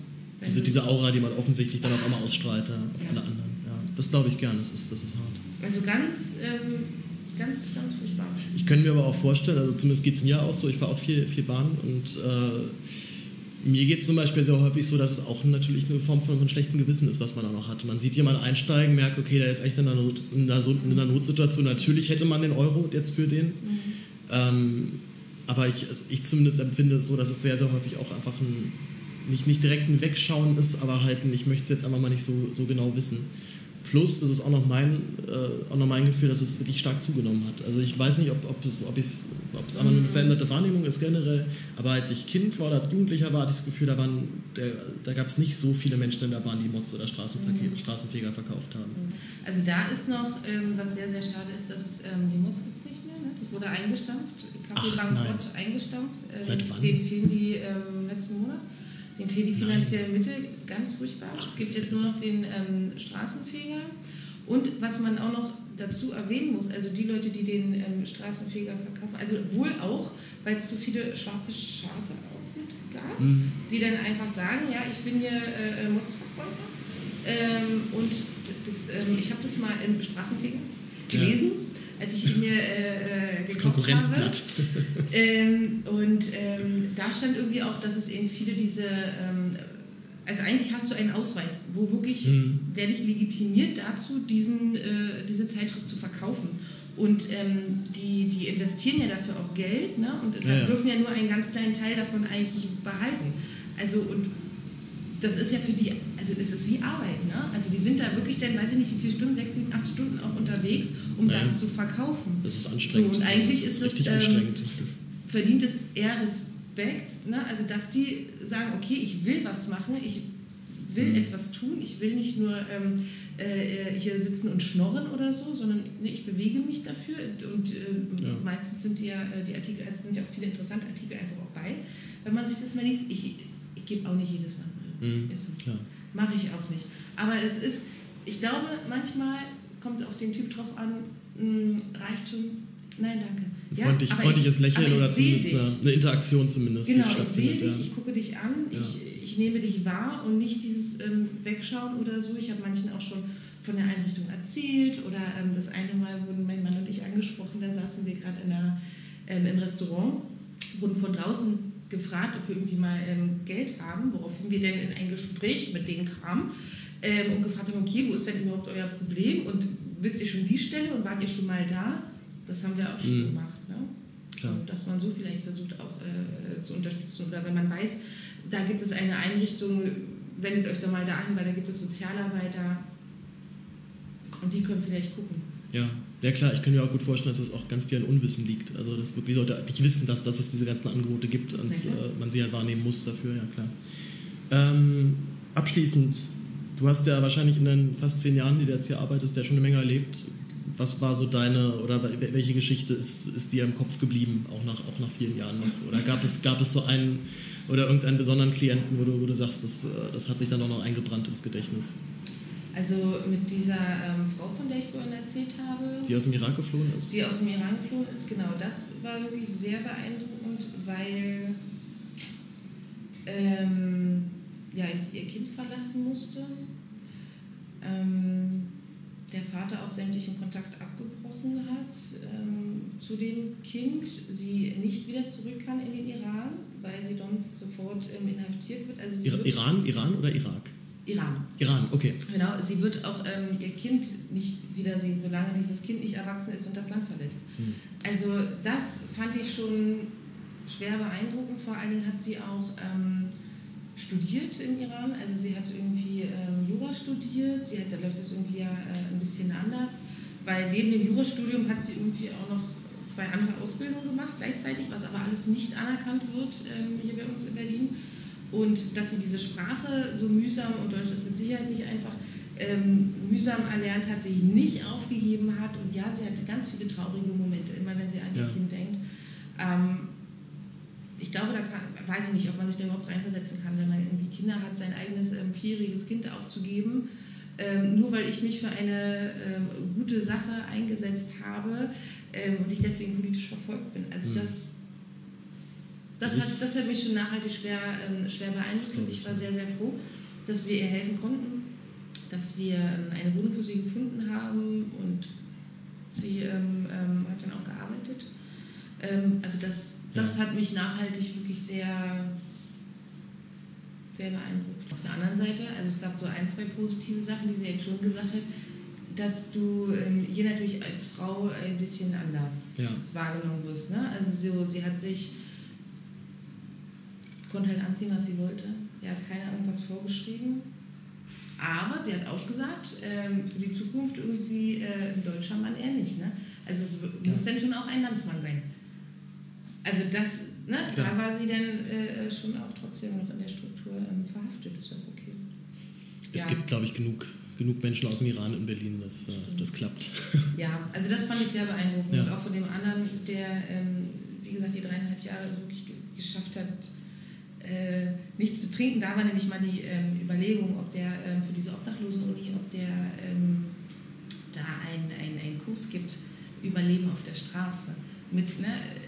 Diese, diese Aura, die man offensichtlich dann auch immer ausstrahlt ja, auf alle anderen. Ja, das glaube ich gern, das ist, das ist hart. Also ganz, ähm, ganz, ganz furchtbar. Ich könnte mir aber auch vorstellen, also zumindest geht es mir auch so, ich fahre auch viel, viel Bahn und äh, mir geht es zum Beispiel sehr häufig so, dass es auch natürlich eine Form von, von schlechtem Gewissen ist, was man da noch hat. Man sieht jemanden einsteigen, merkt, okay, der ist echt in einer, Not, in einer, in einer Notsituation. Natürlich hätte man den Euro jetzt für den. Mhm. Ähm, aber ich, also ich zumindest empfinde es so, dass es sehr, sehr häufig auch einfach ein, nicht, nicht direkt ein Wegschauen ist, aber halt ein, ich möchte es jetzt einfach mal nicht so, so genau wissen. Plus, das ist auch noch, mein, äh, auch noch mein Gefühl, dass es wirklich stark zugenommen hat. Also ich weiß nicht, ob, ob, es, ob, ob es einfach nur eine veränderte Wahrnehmung ist generell, aber als ich Kind war oder Jugendlicher war, hatte ich das Gefühl, da, da gab es nicht so viele Menschen in der Bahn, die Mods oder Straßenverkehr, mhm. Straßenfeger verkauft haben. Mhm. Also da ist noch, ähm, was sehr, sehr schade ist, dass es ähm, die Mods gibt nicht mehr. Ne? Das wurde eingestampft, Kaffee Bankrott eingestampft. Ähm, Seit wann? Den fehlen die ähm, letzten Monat. Dem fehlt die finanzielle Mitte, ganz furchtbar. Ach, es gibt jetzt nur noch den ähm, Straßenfeger. Und was man auch noch dazu erwähnen muss, also die Leute, die den ähm, Straßenfeger verkaufen, also wohl auch, weil es zu viele schwarze Schafe auch mit gab, mhm. die dann einfach sagen, ja, ich bin hier äh, äh Motzverkäufer. Ähm, und das, ähm, ich habe das mal im Straßenfeger gelesen. Ja als ich ihn mir äh, äh das Konkurrenzblatt. Habe. Ähm, und ähm, da stand irgendwie auch, dass es eben viele diese, ähm, also eigentlich hast du einen Ausweis, wo wirklich, mhm. der dich legitimiert dazu, diesen, äh, diese Zeitschrift zu verkaufen. Und ähm, die, die investieren ja dafür auch Geld ne? und ja, ja. dürfen ja nur einen ganz kleinen Teil davon eigentlich behalten. Also und das ist ja für die, also das ist wie Arbeit, ne? Also die sind da wirklich dann, weiß ich nicht, wie viele Stunden, sechs, sieben, acht Stunden auch unterwegs, um ja. das zu verkaufen. Das ist anstrengend. So, und eigentlich ist, das, ist das ähm, verdient es eher Respekt, ne? Also dass die sagen, okay, ich will was machen, ich will mhm. etwas tun, ich will nicht nur ähm, äh, hier sitzen und schnorren oder so, sondern ne, ich bewege mich dafür und äh, ja. meistens sind ja äh, die Artikel, es sind ja auch viele interessante Artikel einfach auch bei. Wenn man sich das mal liest, ich, ich gebe auch nicht jedes Mal Mhm. So. Mache ich auch nicht. Aber es ist, ich glaube, manchmal kommt auf den Typ drauf an, mh, hm, reicht schon. Nein, danke. Ein freundlich, ja, freundliches ich, Lächeln oder zumindest eine, eine, Interaktion zumindest. Genau, ich sehe dich, ja. ich gucke dich an, ja. ich, ich nehme dich wahr und nicht dieses ähm, Wegschauen oder so. Ich habe manchen auch schon von der Einrichtung erzählt oder ähm, das eine Mal wurden mein Mann und ich angesprochen, da saßen wir gerade ähm, im Restaurant, wurden von draußen gefragt, ob wir irgendwie mal ähm, Geld haben, woraufhin wir dann in ein Gespräch mit denen kamen ähm, und gefragt haben, okay, wo ist denn überhaupt euer Problem und wisst ihr schon die Stelle und wart ihr schon mal da? Das haben wir auch schon mhm. gemacht. Ne? Klar. Dass man so vielleicht versucht auch äh, zu unterstützen oder wenn man weiß, da gibt es eine Einrichtung, wendet euch doch mal da an, weil da gibt es Sozialarbeiter und die können vielleicht gucken. Ja, ja klar, ich kann mir auch gut vorstellen, dass das auch ganz viel an Unwissen liegt. Also dass wirklich Leute nicht wissen, dass, dass es diese ganzen Angebote gibt und äh, man sie halt wahrnehmen muss dafür, ja klar. Ähm, abschließend, du hast ja wahrscheinlich in den fast zehn Jahren, die du jetzt hier arbeitest, ja schon eine Menge erlebt. Was war so deine, oder welche Geschichte ist, ist dir im Kopf geblieben, auch nach, auch nach vielen Jahren noch? Oder gab es, gab es so einen oder irgendeinen besonderen Klienten, wo du, wo du sagst, das, äh, das hat sich dann auch noch eingebrannt ins Gedächtnis? Also mit dieser ähm, Frau, von der ich vorhin erzählt habe. Die aus dem Iran geflohen ist? Die aus dem Iran geflohen ist, genau. Das war wirklich sehr beeindruckend, weil ähm, ja, sie ihr Kind verlassen musste. Ähm, der Vater auch sämtlichen Kontakt abgebrochen hat ähm, zu dem Kind, sie nicht wieder zurück kann in den Iran, weil sie sonst sofort ähm, inhaftiert wird. Also Iran, Iran oder Irak? Iran. Iran, okay. Genau, sie wird auch ähm, ihr Kind nicht wiedersehen, solange dieses Kind nicht erwachsen ist und das Land verlässt. Hm. Also das fand ich schon schwer beeindruckend. Vor allen Dingen hat sie auch ähm, studiert im Iran. Also sie hat irgendwie ähm, Jura studiert. Sie hat, da läuft das irgendwie ja äh, ein bisschen anders, weil neben dem Jurastudium hat sie irgendwie auch noch zwei andere Ausbildungen gemacht gleichzeitig, was aber alles nicht anerkannt wird ähm, hier bei uns in Berlin. Und dass sie diese Sprache so mühsam, und Deutsch ist mit Sicherheit nicht einfach, ähm, mühsam erlernt hat, sich nicht aufgegeben hat. Und ja, sie hatte ganz viele traurige Momente, immer wenn sie an ihr ja. Kind denkt. Ähm, ich glaube, da kann, weiß ich nicht, ob man sich da überhaupt reinversetzen kann, wenn man irgendwie Kinder hat, sein eigenes ähm, vierjähriges Kind aufzugeben. Ähm, nur weil ich mich für eine ähm, gute Sache eingesetzt habe ähm, und ich deswegen politisch verfolgt bin. Also mhm. das das, hat, das hat mich schon nachhaltig schwer, ähm, schwer beeindruckt. Ich war sehr, sehr froh. dass wir ihr helfen konnten, dass wir ähm, eine Wohnung für sie gefunden haben und sie ähm, ähm, hat dann auch gearbeitet. Ähm, also das, das ja. hat mich nachhaltig wirklich sehr, sehr beeindruckt. Auf der anderen Seite, also es gab so ein, zwei positive Sachen, die sie jetzt schon gesagt hat, dass du ähm, hier natürlich als Frau ein bisschen anders ja. wahrgenommen wirst. Ne? Also so, sie hat sich, konnte halt anziehen, was sie wollte. Er hat keiner irgendwas vorgeschrieben. Aber sie hat auch gesagt, ähm, für die Zukunft irgendwie äh, ein deutscher Mann eher nicht. Ne? Also es ja. muss dann schon auch ein Landsmann sein. Also das, ne, da war sie dann äh, schon auch trotzdem noch in der Struktur ähm, verhaftet. Ist ja okay. Es ja. gibt, glaube ich, genug genug Menschen aus dem Iran in Berlin, dass äh, das klappt. Ja, also das fand ich sehr beeindruckend. Ja. Auch von dem anderen, der, ähm, wie gesagt, die dreieinhalb Jahre so wirklich geschafft hat, äh, nichts zu trinken. Da war nämlich mal die ähm, Überlegung, ob der ähm, für diese Obdachlosen-Uni, ob der ähm, da einen Kurs gibt, Überleben auf der Straße mit ne,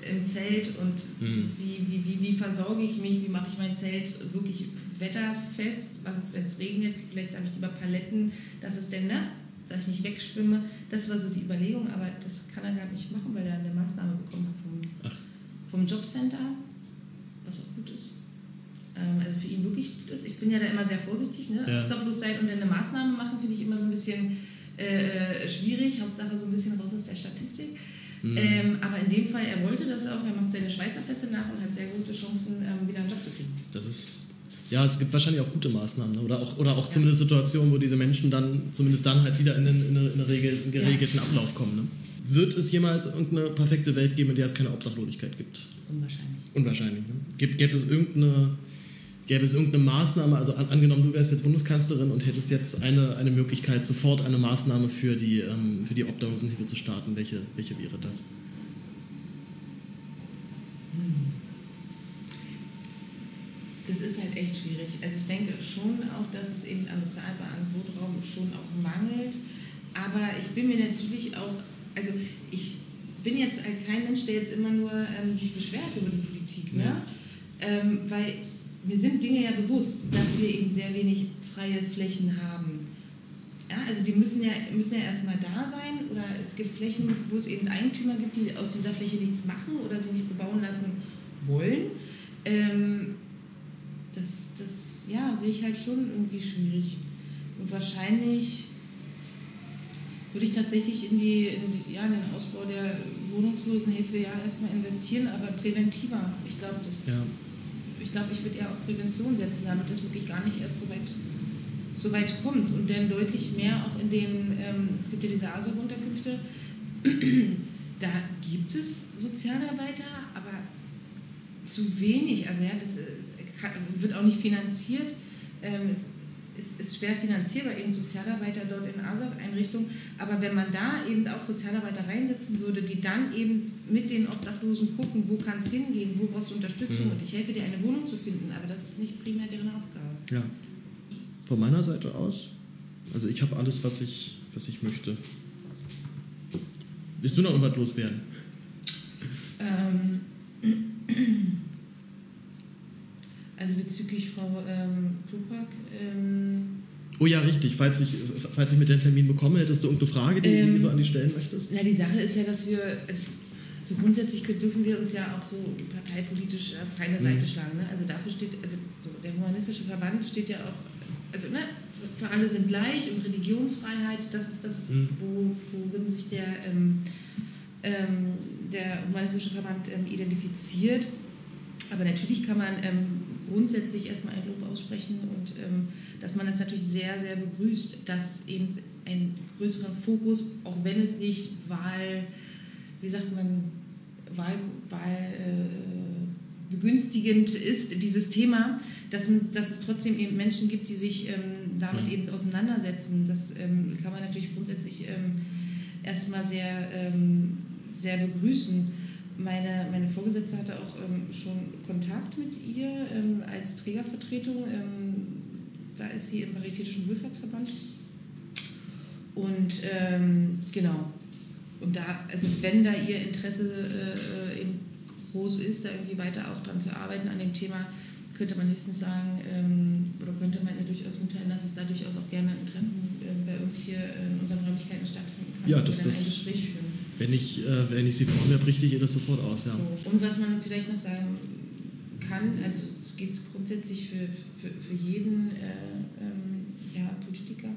im Zelt und mhm. wie, wie, wie, wie versorge ich mich, wie mache ich mein Zelt wirklich wetterfest, was ist, wenn es regnet, vielleicht habe ich lieber Paletten, dass es denn, ne, dass ich nicht wegschwimme. Das war so die Überlegung, aber das kann er gar nicht machen, weil er eine Maßnahme bekommen hat vom, vom Jobcenter, was auch gut ist. Ähm, also für ihn wirklich gut ist. Ich bin ja da immer sehr vorsichtig, ne? Ja. Obdachlos sein und dann eine Maßnahme machen, finde ich immer so ein bisschen äh, schwierig. Hauptsache so ein bisschen raus aus der Statistik. Mhm. Ähm, aber in dem Fall, er wollte das auch, er macht seine Schweißerpässe nach und hat sehr gute Chancen, ähm, wieder einen Job zu kriegen. Das ist ja, es gibt wahrscheinlich auch gute Maßnahmen ne? oder auch, oder auch ja. zumindest Situationen, wo diese Menschen dann zumindest dann halt wieder in einen, in eine, in Regel, einen geregelten ja. Ablauf kommen. Ne? Wird es jemals irgendeine perfekte Welt geben, in der es keine Obdachlosigkeit gibt? Unwahrscheinlich. Unwahrscheinlich. Ne? Gäbe, es irgendeine, gäbe es irgendeine Maßnahme, also an, angenommen, du wärst jetzt Bundeskanzlerin und hättest jetzt eine, eine Möglichkeit, sofort eine Maßnahme für die, ähm, für die Obdachlosenhilfe zu starten, welche, welche wäre das? das ist halt echt schwierig. Also ich denke schon auch, dass es eben am bezahlbaren Wohnraum schon auch mangelt. Aber ich bin mir natürlich auch, also ich bin jetzt halt kein Mensch, der jetzt immer nur ähm, sich beschwert über die Politik, ne? Ja. Ähm, weil mir sind Dinge ja bewusst, dass wir eben sehr wenig freie Flächen haben. Ja, also die müssen ja, müssen ja erstmal da sein oder es gibt Flächen, wo es eben Eigentümer gibt, die aus dieser Fläche nichts machen oder sie nicht bebauen lassen wollen. Ähm, ja, sehe ich halt schon irgendwie schwierig. Und wahrscheinlich würde ich tatsächlich in, die, in, die, ja, in den Ausbau der Wohnungslosenhilfe ja erstmal investieren, aber präventiver. Ich glaube, ja. Ich, glaub, ich würde eher auf Prävention setzen, damit das wirklich gar nicht erst so weit, so weit kommt. Und dann deutlich mehr auch in den, ähm, es gibt ja diese ASO-Unterkünfte, da gibt es Sozialarbeiter, aber zu wenig. Also ja, das wird auch nicht finanziert. Ähm, es ist, ist, schwer finanzierbar, eben Sozialarbeiter dort in ASOG-Einrichtungen. Aber wenn man da eben auch Sozialarbeiter reinsetzen würde, die dann eben mit den Obdachlosen gucken, wo kann es hingehen, wo brauchst du Unterstützung mhm. und ich helfe dir, eine Wohnung zu finden. Aber das ist nicht primär deren Aufgabe. Ja. Von meiner Seite aus, also ich habe alles, was ich, was ich möchte. Willst du noch irgendwas loswerden? Ähm. Also bezüglich Frau ähm, Tupac. Ähm, oh ja, richtig. Falls ich, falls ich mit den Termin bekomme, hättest du irgendeine Frage, die, ähm, du so an die stellen möchtest? Na, die Sache ist ja, dass wir, also so grundsätzlich dürfen wir uns ja auch so parteipolitisch auf keine mhm. Seite schlagen. Ne? Also dafür steht, also so der humanistische Verband steht ja auch, also ne, für, für alle sind gleich und Religionsfreiheit, das ist das, mhm. wo, worin sich der, ähm, ähm, der humanistische Verband ähm, identifiziert. Aber natürlich kann man ähm, grundsätzlich erstmal ein Lob aussprechen und ähm, dass man es natürlich sehr, sehr begrüßt, dass eben ein größerer Fokus, auch wenn es nicht Wahl, wie sagt man, Wahl, Wahl äh, begünstigend ist, dieses Thema, dass, dass es trotzdem eben Menschen gibt, die sich ähm, damit mhm. eben auseinandersetzen. Das ähm, kann man natürlich grundsätzlich ähm, erstmal sehr, ähm, sehr begrüßen. Meine, meine Vorgesetzte hatte auch ähm, schon Kontakt mit ihr ähm, als Trägervertretung. Ähm, da ist sie im Paritätischen Wohlfahrtsverband. Und ähm, genau. Und da, also wenn da ihr Interesse äh, eben groß ist, da irgendwie weiter auch dran zu arbeiten an dem Thema, könnte man höchstens sagen, ähm, oder könnte man ja durchaus mitteilen, dass es da durchaus auch gerne ein Treffen äh, bei uns hier in unseren Räumlichkeiten stattfinden kann. Ja, das, das ein Gespräch führen. Wenn ich, äh, wenn ich sie vor mir habe, richte ich ihr das sofort aus, ja. So. Und was man vielleicht noch sagen kann, also es geht grundsätzlich für, für, für jeden äh, ähm, ja, Politiker,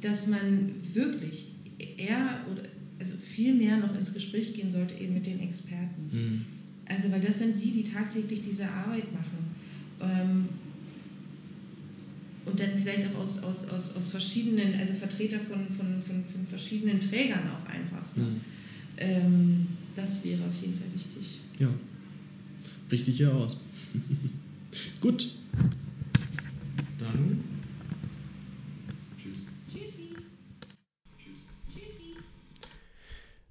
dass man wirklich eher oder also viel mehr noch ins Gespräch gehen sollte eben mit den Experten. Mhm. Also weil das sind die, die tagtäglich diese Arbeit machen. Ähm, und dann vielleicht auch aus, aus, aus, aus verschiedenen, also Vertreter von, von, von, von verschiedenen Trägern auch einfach. Ne? Mhm. Ähm, das wäre auf jeden Fall wichtig. Ja, richtig ja aus. Gut. Dann.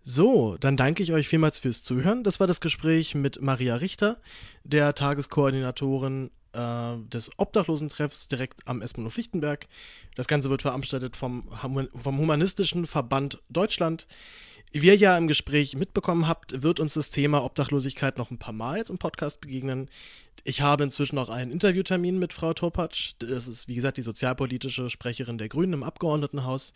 So, dann danke ich euch vielmals fürs Zuhören. Das war das Gespräch mit Maria Richter, der Tageskoordinatorin äh, des Obdachlosentreffs direkt am Espenhof Lichtenberg. Das Ganze wird veranstaltet vom, vom Humanistischen Verband Deutschland. Wie ihr ja im Gespräch mitbekommen habt, wird uns das Thema Obdachlosigkeit noch ein paar Mal jetzt im Podcast begegnen. Ich habe inzwischen auch einen Interviewtermin mit Frau Topatsch. Das ist, wie gesagt, die sozialpolitische Sprecherin der Grünen im Abgeordnetenhaus.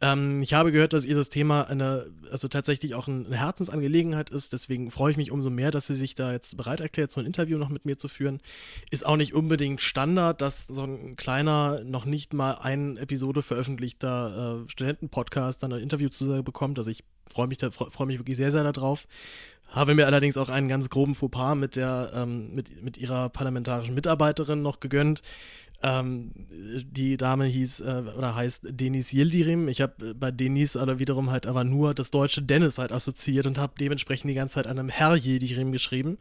Ähm, ich habe gehört, dass ihr das Thema eine, also tatsächlich auch eine Herzensangelegenheit ist. Deswegen freue ich mich umso mehr, dass sie sich da jetzt bereit erklärt, so ein Interview noch mit mir zu führen. Ist auch nicht unbedingt Standard, dass so ein kleiner, noch nicht mal eine Episode veröffentlichter äh, Studentenpodcast dann ein Interview zu bekommt. Also ich freue mich, da, freue mich wirklich sehr, sehr darauf. Habe mir allerdings auch einen ganz groben Fauxpas mit der, ähm, mit, mit ihrer parlamentarischen Mitarbeiterin noch gegönnt. Ähm, die Dame hieß äh, oder heißt Denis Yildirim. Ich habe äh, bei Denis aber wiederum halt aber nur das deutsche Dennis halt assoziiert und habe dementsprechend die ganze Zeit einem Herr Yildirim geschrieben.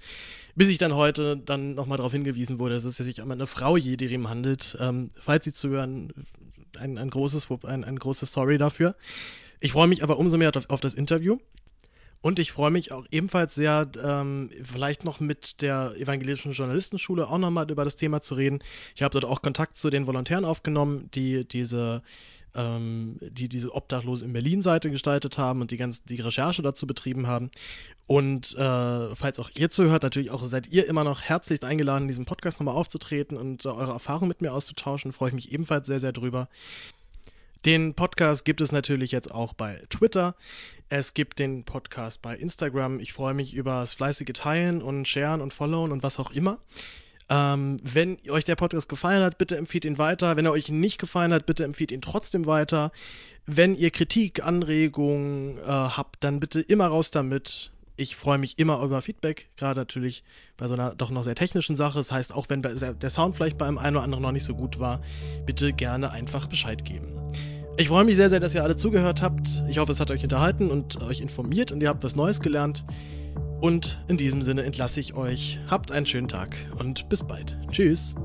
Bis ich dann heute dann nochmal darauf hingewiesen wurde, dass es sich um eine Frau Yildirim handelt. Ähm, falls Sie zuhören, ein, ein, großes, ein, ein großes Sorry dafür. Ich freue mich aber umso mehr auf, auf das Interview. Und ich freue mich auch ebenfalls sehr, ähm, vielleicht noch mit der evangelischen Journalistenschule auch nochmal über das Thema zu reden. Ich habe dort auch Kontakt zu den Volontären aufgenommen, die diese, ähm, die diese Obdachlose in Berlin-Seite gestaltet haben und die ganz die Recherche dazu betrieben haben. Und äh, falls auch ihr zuhört, natürlich auch seid ihr immer noch herzlich eingeladen, in diesem Podcast nochmal aufzutreten und äh, eure Erfahrungen mit mir auszutauschen. Freue ich mich ebenfalls sehr, sehr drüber. Den Podcast gibt es natürlich jetzt auch bei Twitter. Es gibt den Podcast bei Instagram. Ich freue mich über das fleißige Teilen und Sharen und Followen und was auch immer. Ähm, wenn euch der Podcast gefallen hat, bitte empfiehlt ihn weiter. Wenn er euch nicht gefallen hat, bitte empfiehlt ihn trotzdem weiter. Wenn ihr Kritik, Anregungen äh, habt, dann bitte immer raus damit. Ich freue mich immer über Feedback, gerade natürlich bei so einer doch noch sehr technischen Sache. Das heißt, auch wenn der Sound vielleicht bei einem einen oder anderen noch nicht so gut war, bitte gerne einfach Bescheid geben. Ich freue mich sehr, sehr, dass ihr alle zugehört habt. Ich hoffe, es hat euch unterhalten und euch informiert und ihr habt was Neues gelernt. Und in diesem Sinne entlasse ich euch. Habt einen schönen Tag und bis bald. Tschüss.